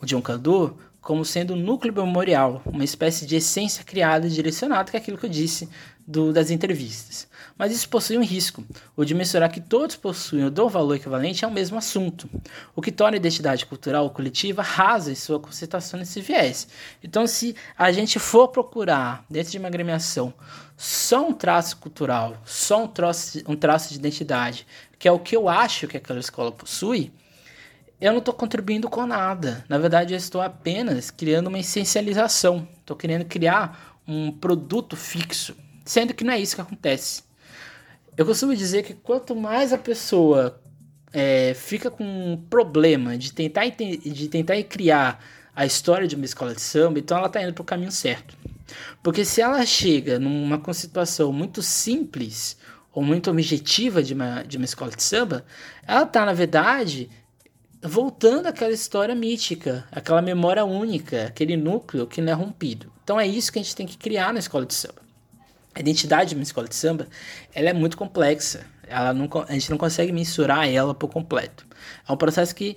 o John Candu, como sendo o núcleo memorial, uma espécie de essência criada e direcionada, que é aquilo que eu disse do, das entrevistas. Mas isso possui um risco, o de mensurar que todos possuem o do valor equivalente ao mesmo assunto, o que torna a identidade cultural coletiva rasa em sua concentração nesse viés. Então, se a gente for procurar, dentro de uma agremiação, só um traço cultural, só um traço, um traço de identidade, que é o que eu acho que aquela escola possui, eu não estou contribuindo com nada. Na verdade, eu estou apenas criando uma essencialização. Estou querendo criar um produto fixo, sendo que não é isso que acontece. Eu costumo dizer que quanto mais a pessoa é, fica com um problema de tentar, de tentar criar a história de uma escola de samba, então ela está indo para o caminho certo. Porque se ela chega numa situação muito simples ou muito objetiva de uma, de uma escola de samba, ela está, na verdade, voltando àquela história mítica, aquela memória única, aquele núcleo que não é rompido. Então é isso que a gente tem que criar na escola de samba. A identidade de uma escola de samba ela é muito complexa. Ela não, a gente não consegue mensurar ela por completo. É um processo que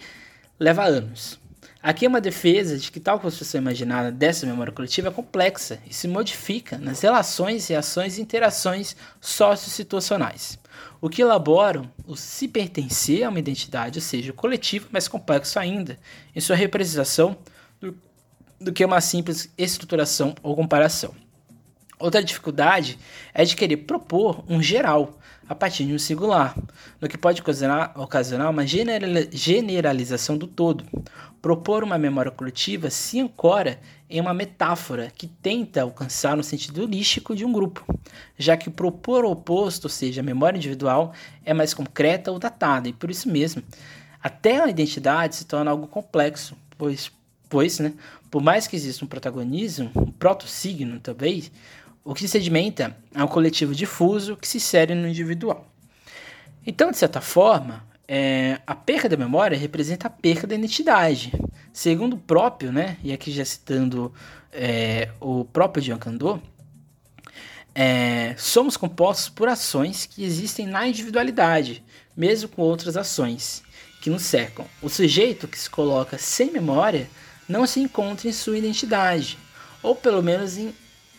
leva anos. Aqui é uma defesa de que tal construção imaginada dessa memória coletiva é complexa e se modifica nas relações, reações e interações sociosituacionais o que elaboram o se pertencer a uma identidade, ou seja, o coletivo mais complexo ainda, em sua representação do, do que uma simples estruturação ou comparação. Outra dificuldade é de querer propor um geral a partir de um singular, no que pode ocasionar, uma generalização do todo. Propor uma memória coletiva se ancora em uma metáfora que tenta alcançar um sentido holístico de um grupo, já que o propor oposto, ou seja, a memória individual, é mais concreta ou datada, e por isso mesmo, até a identidade se torna algo complexo, pois, pois né, por mais que exista um protagonismo, um proto-signo talvez, o que se sedimenta é um coletivo difuso que se insere no individual. Então, de certa forma, é, a perca da memória representa a perca da identidade. Segundo o próprio, né, e aqui já citando é, o próprio Jean Candor, é, somos compostos por ações que existem na individualidade, mesmo com outras ações que nos cercam. O sujeito que se coloca sem memória não se encontra em sua identidade, ou pelo menos em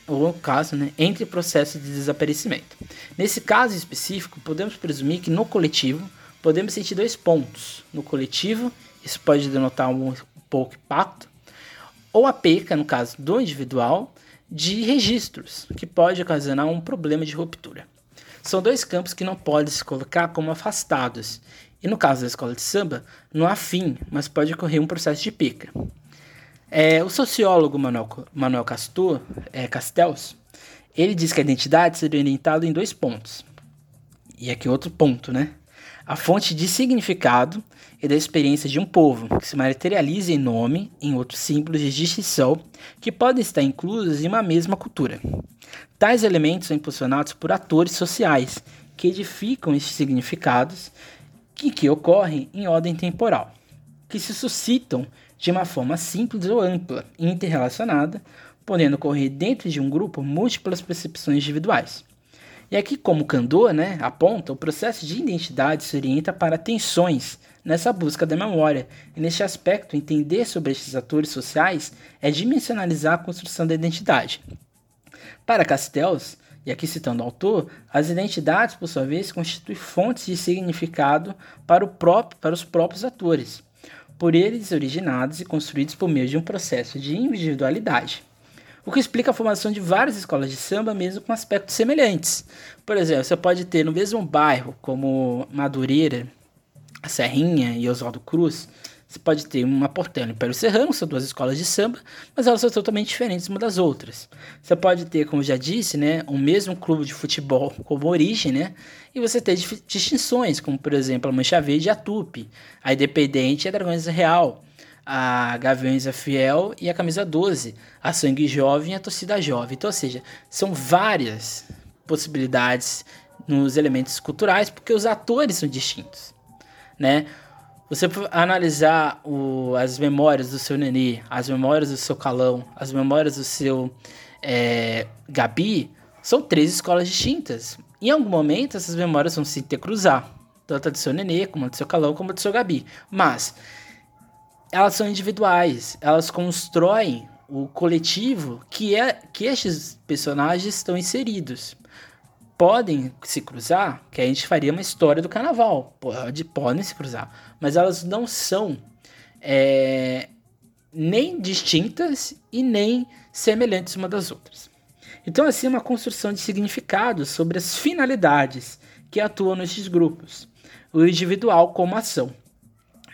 ou caso, né, entre processos de desaparecimento. Nesse caso específico, podemos presumir que no coletivo podemos sentir dois pontos. No coletivo, isso pode denotar um pouco impacto, ou a perca, no caso do individual, de registros, que pode ocasionar um problema de ruptura. São dois campos que não podem se colocar como afastados, e no caso da escola de samba, não há fim, mas pode ocorrer um processo de perca. É, o sociólogo Manuel, Manuel Castor, é, Castells, ele diz que a identidade seria orientada em dois pontos. E aqui outro ponto, né? a fonte de significado e da experiência de um povo, que se materializa em nome, em outros símbolos de distinção, que podem estar inclusos em uma mesma cultura. Tais elementos são impulsionados por atores sociais, que edificam estes significados e que ocorrem em ordem temporal, que se suscitam de uma forma simples ou ampla interrelacionada, podendo ocorrer dentro de um grupo múltiplas percepções individuais. E aqui, como Kandor né, aponta, o processo de identidade se orienta para tensões nessa busca da memória. E neste aspecto, entender sobre estes atores sociais é dimensionalizar a construção da identidade. Para Castells, e aqui citando o autor, as identidades, por sua vez, constituem fontes de significado para, próprio, para os próprios atores, por eles originados e construídos por meio de um processo de individualidade o que explica a formação de várias escolas de samba, mesmo com aspectos semelhantes. Por exemplo, você pode ter no mesmo bairro, como Madureira, Serrinha e Oswaldo Cruz, você pode ter uma Portela e Império Serrano, são duas escolas de samba, mas elas são totalmente diferentes uma das outras. Você pode ter, como já disse, né, um mesmo clube de futebol como origem, né, e você ter distinções, como por exemplo a Mancha Verde e a Tupi, a Independente e a Dragões Real, a Gaviões a Fiel e a camisa 12, a Sangue Jovem e a Torcida Jovem. Então, ou seja, são várias possibilidades nos elementos culturais, porque os atores são distintos, né? Você analisar o, as memórias do seu Nenê, as memórias do seu Calão, as memórias do seu é, Gabi, são três escolas distintas. Em algum momento, essas memórias vão se intercruzar, tanto a do seu Nenê, como a do seu Calão, como a do seu Gabi. Mas elas são individuais, elas constroem o coletivo que é que estes personagens estão inseridos. Podem se cruzar, que a gente faria uma história do carnaval. Pode, podem se cruzar. Mas elas não são é, nem distintas e nem semelhantes uma das outras. Então, assim, é uma construção de significados sobre as finalidades que atuam nesses grupos. O individual como ação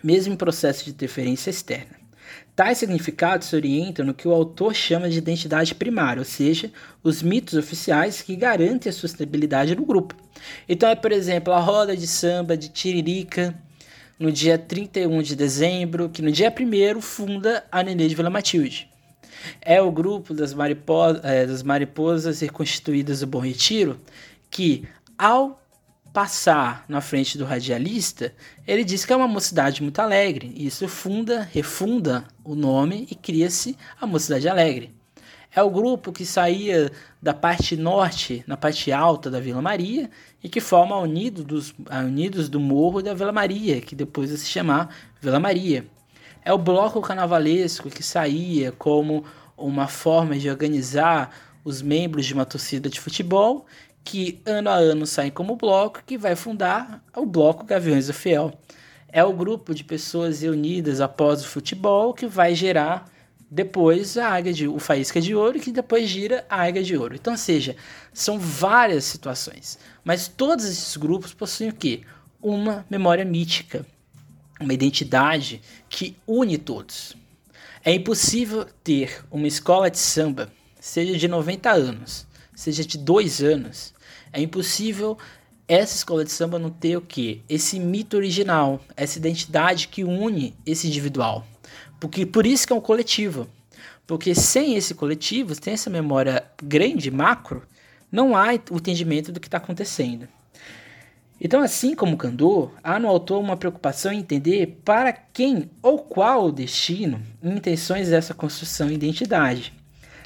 mesmo em processo de interferência externa. Tais significados se orientam no que o autor chama de identidade primária, ou seja, os mitos oficiais que garantem a sustentabilidade do grupo. Então é, por exemplo, a roda de samba de Tiririca, no dia 31 de dezembro, que no dia 1 funda a Nenê de Vila Matilde. É o grupo das, mariposas, é, das mariposas reconstituídas do Bom Retiro, que, ao passar na frente do radialista, ele diz que é uma mocidade muito alegre. E isso funda, refunda o nome e cria-se a Mocidade Alegre. É o grupo que saía da parte norte, na parte alta da Vila Maria, e que forma a, Unido dos, a Unidos do Morro da Vila Maria, que depois se chamar Vila Maria. É o bloco carnavalesco que saía como uma forma de organizar os membros de uma torcida de futebol que ano a ano sai como bloco, que vai fundar o Bloco Gaviões do Fiel. É o grupo de pessoas reunidas após o futebol que vai gerar depois a águia de o faísca de ouro que depois gira a águia de ouro. Então, seja, são várias situações, mas todos esses grupos possuem o quê? Uma memória mítica, uma identidade que une todos. É impossível ter uma escola de samba, seja de 90 anos, seja de 2 anos. É impossível essa escola de samba não ter o que? Esse mito original, essa identidade que une esse individual. Porque por isso que é um coletivo. Porque sem esse coletivo, sem essa memória grande, macro, não há o entendimento do que está acontecendo. Então, assim como Kandor, há no autor uma preocupação em entender para quem ou qual o destino e intenções dessa construção e identidade.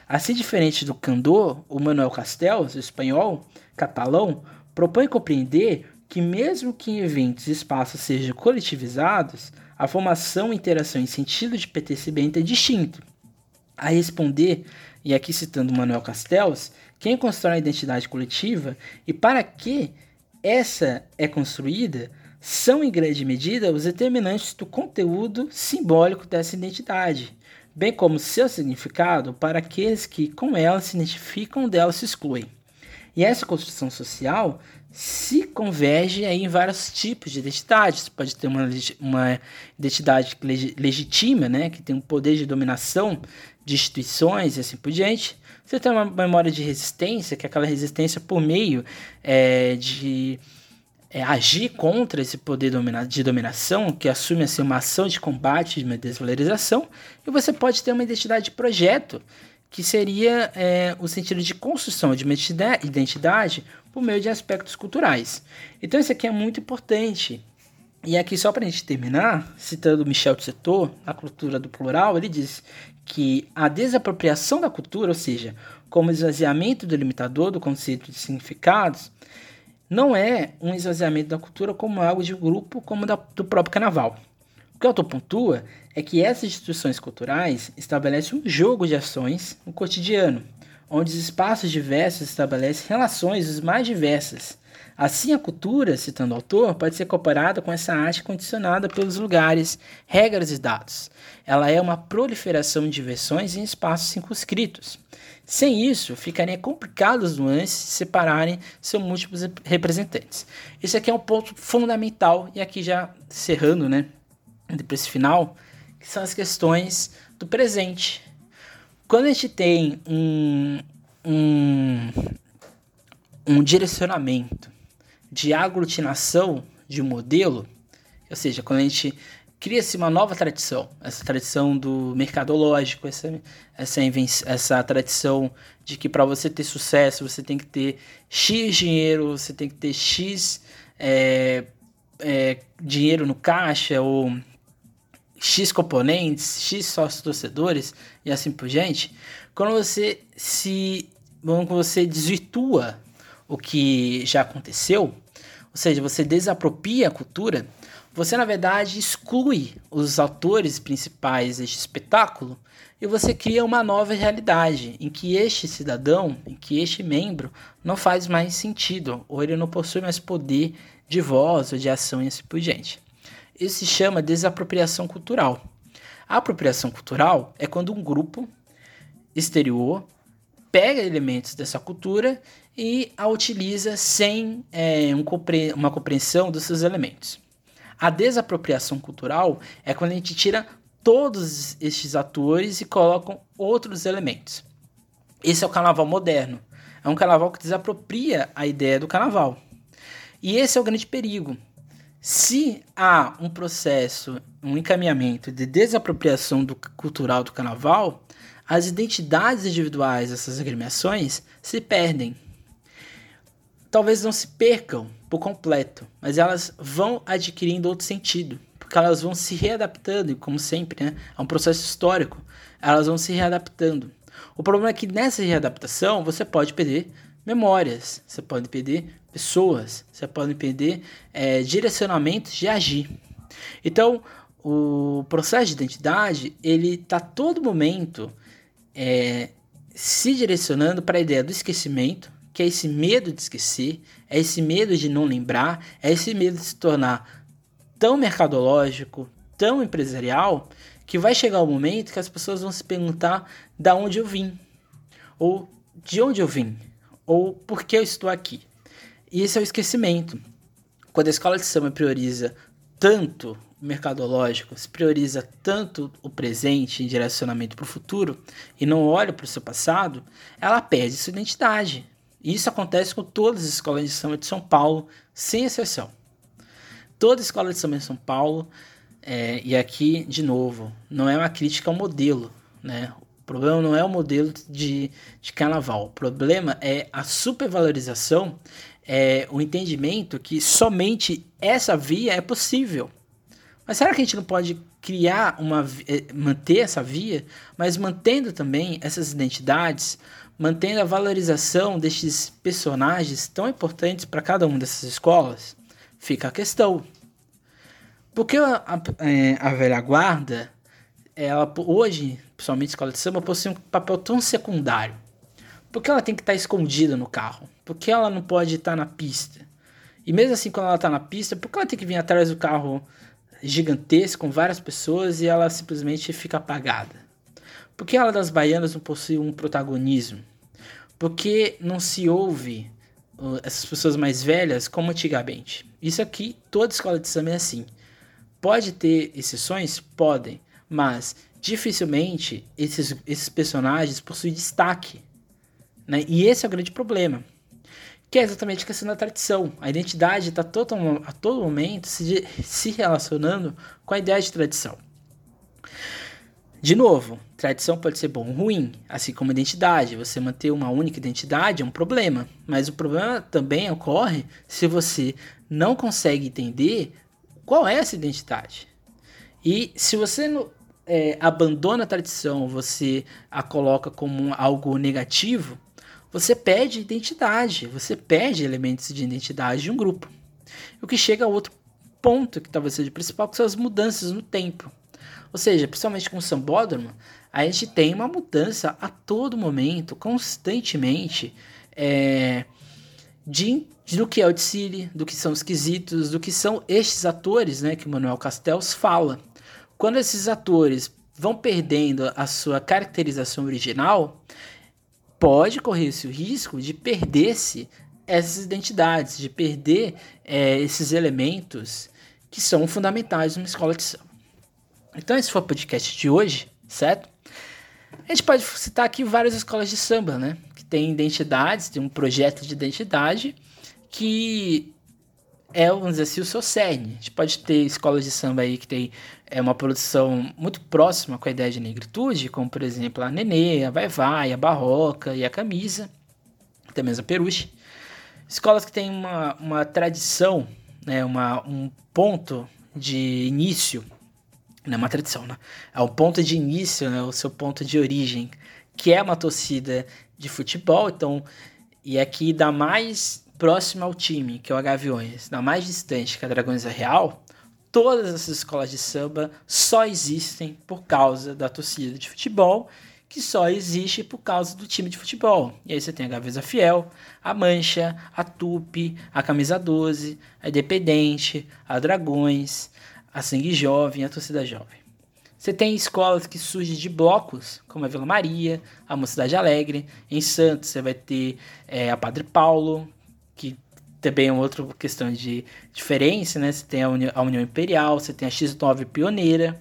Assim diferente do Kandor, o Manuel Castells, espanhol, catalão, propõe compreender que mesmo que em eventos e espaços sejam coletivizados, a formação, interação e sentido de pertencimento é distinto. A responder, e aqui citando Manuel Castells, quem constrói a identidade coletiva e para que essa é construída são em grande medida os determinantes do conteúdo simbólico dessa identidade, bem como seu significado para aqueles que com ela se identificam dela se excluem. E essa construção social se converge em vários tipos de identidades. Você pode ter uma, uma identidade legítima, né, que tem um poder de dominação de instituições e assim por diante. Você tem uma memória de resistência, que é aquela resistência por meio é, de é, agir contra esse poder de dominação, que assume assim, uma ação de combate, de uma desvalorização. E você pode ter uma identidade de projeto, que seria é, o sentido de construção de uma identidade por meio de aspectos culturais. Então isso aqui é muito importante. E aqui só para a gente terminar, citando Michel Tsetor, a cultura do plural, ele diz que a desapropriação da cultura, ou seja, como esvaziamento do limitador do conceito de significados, não é um esvaziamento da cultura como algo de grupo, como da, do próprio carnaval. O que autor pontua é que essas instituições culturais estabelecem um jogo de ações no cotidiano, onde os espaços diversos estabelecem relações os mais diversas. Assim, a cultura, citando o autor, pode ser comparada com essa arte condicionada pelos lugares, regras e dados. Ela é uma proliferação de versões em espaços circunscritos. Sem isso, ficaria complicado os nuances separarem seus múltiplos representantes. Esse aqui é um ponto fundamental, e aqui já cerrando, né? depois esse final, que são as questões do presente. Quando a gente tem um, um, um direcionamento de aglutinação de modelo, ou seja, quando a gente cria-se uma nova tradição, essa tradição do mercadológico, essa, essa, essa tradição de que para você ter sucesso você tem que ter X dinheiro, você tem que ter X é, é, dinheiro no caixa ou X componentes, X sócios torcedores e assim por diante, quando você se quando você desvirtua o que já aconteceu, ou seja, você desapropria a cultura, você na verdade exclui os autores principais deste espetáculo e você cria uma nova realidade em que este cidadão, em que este membro não faz mais sentido, ou ele não possui mais poder de voz ou de ação e assim por diante. Isso se chama desapropriação cultural. A apropriação cultural é quando um grupo exterior pega elementos dessa cultura e a utiliza sem é, um compre uma compreensão dos seus elementos. A desapropriação cultural é quando a gente tira todos estes atores e colocam outros elementos. Esse é o carnaval moderno. É um carnaval que desapropria a ideia do carnaval. E esse é o grande perigo, se há um processo, um encaminhamento de desapropriação do cultural do carnaval, as identidades individuais dessas agremiações se perdem. Talvez não se percam por completo, mas elas vão adquirindo outro sentido, porque elas vão se readaptando, como sempre, né, é um processo histórico, elas vão se readaptando. O problema é que nessa readaptação você pode perder memórias, você pode perder pessoas, você pode perder é, direcionamentos de agir. Então, o processo de identidade ele está todo momento é, se direcionando para a ideia do esquecimento, que é esse medo de esquecer, é esse medo de não lembrar, é esse medo de se tornar tão mercadológico, tão empresarial, que vai chegar o um momento que as pessoas vão se perguntar da onde eu vim, ou de onde eu vim, ou por que eu estou aqui. E esse é o esquecimento. Quando a escola de samba prioriza tanto mercadológico se prioriza tanto o presente em direcionamento para o futuro e não olha para o seu passado, ela perde sua identidade. Isso acontece com todas as escolas de samba de São Paulo, sem exceção. Toda escola de samba de São Paulo, é, e aqui, de novo, não é uma crítica ao modelo, né? O problema não é o modelo de, de carnaval, o problema é a supervalorização, é o entendimento que somente essa via é possível. Mas será que a gente não pode criar uma é, manter essa via, mas mantendo também essas identidades, mantendo a valorização destes personagens tão importantes para cada uma dessas escolas? Fica a questão. Porque a, a, é, a velha guarda, ela hoje, principalmente a escola de samba, possui um papel tão secundário. Por que ela tem que estar escondida no carro? Por que ela não pode estar na pista? E mesmo assim, quando ela está na pista, por que ela tem que vir atrás do carro gigantesco com várias pessoas e ela simplesmente fica apagada? Por que ela das baianas não possui um protagonismo? Por que não se ouve essas pessoas mais velhas como antigamente? Isso aqui, toda escola de samba é assim. Pode ter exceções? Podem, mas dificilmente esses, esses personagens possuem destaque. Né? E esse é o grande problema. Que é exatamente a questão da tradição. A identidade está a todo momento se, se relacionando com a ideia de tradição. De novo, tradição pode ser bom ou ruim, assim como identidade. Você manter uma única identidade é um problema, mas o problema também ocorre se você não consegue entender qual é essa identidade. E se você é, abandona a tradição, você a coloca como algo negativo, você perde identidade, você perde elementos de identidade de um grupo. O que chega a outro ponto que talvez seja principal, que são as mudanças no tempo. Ou seja, principalmente com o sambódromo, a gente tem uma mudança a todo momento, constantemente, é, de, do que é o Tsiri, do que são os quesitos, do que são estes atores né, que o Manuel Castells fala. Quando esses atores vão perdendo a sua caracterização original, pode correr-se o risco de perder-se essas identidades, de perder é, esses elementos que são fundamentais numa escola de samba. Então, esse foi o podcast de hoje, certo? A gente pode citar aqui várias escolas de samba, né? Que tem identidades, tem um projeto de identidade que é, vamos dizer assim, o seu cerne. A gente pode ter escolas de samba aí que tem é, uma produção muito próxima com a ideia de negritude, como, por exemplo, a Nenê, a Vai Vai, a Barroca e a Camisa, até mesmo a Peruche. Escolas que têm uma, uma tradição, né, uma, um ponto de início não é uma tradição, né? É o ponto de início, né? O seu ponto de origem, que é uma torcida de futebol, então, e aqui da mais próxima ao time, que é o Gaviões, da mais distante, que é a Dragões Real, todas essas escolas de samba só existem por causa da torcida de futebol, que só existe por causa do time de futebol. E aí você tem a Gaveza Fiel, a Mancha, a Tupi, a Camisa 12, a Independente, a Dragões, a Sangue Jovem, a Torcida Jovem. Você tem escolas que surgem de blocos, como a Vila Maria, a Mocidade Alegre. Em Santos você vai ter é, a Padre Paulo, que também é outra questão de diferença, né? Você tem a, Uni a União Imperial, você tem a X9 Pioneira.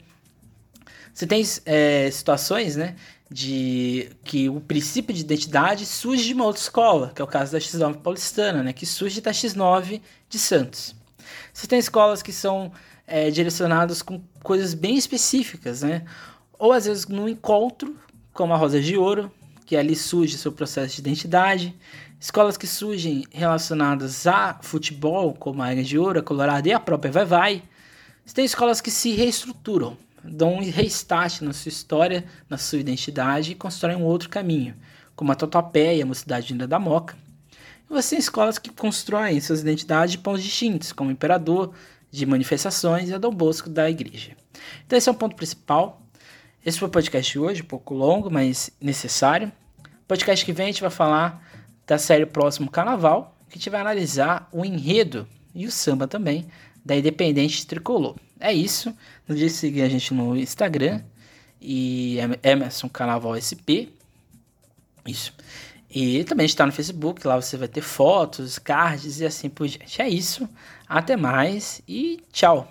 Você tem é, situações, né? De que o princípio de identidade surge de uma outra escola, que é o caso da X9 paulistana, né? Que surge da X9 de Santos. Você tem escolas que são é, direcionados com coisas bem específicas, né? Ou às vezes no encontro, como a Rosa de Ouro, que ali surge seu processo de identidade. Escolas que surgem relacionadas a futebol, como a Águia de Ouro, a Colorado e a própria Vai Vai. Tem escolas que se reestruturam, dão um restart na sua história, na sua identidade e constroem um outro caminho, como a Tatuapé e a Mocidade Linda da Moca. E você tem escolas que constroem suas identidades de pontos distintos, como Imperador, de manifestações e a Dom Bosco da igreja. Então esse é o ponto principal. Esse foi o podcast de hoje, um pouco longo, mas necessário. Podcast que vem a gente vai falar da série Próximo Carnaval, que a gente vai analisar o enredo e o samba também da Independente Tricolor. É isso. Não deixe de seguir a gente no Instagram e Emerson Carnaval SP. Isso. E também está no Facebook, lá você vai ter fotos, cards e assim por diante. É isso. Até mais e tchau.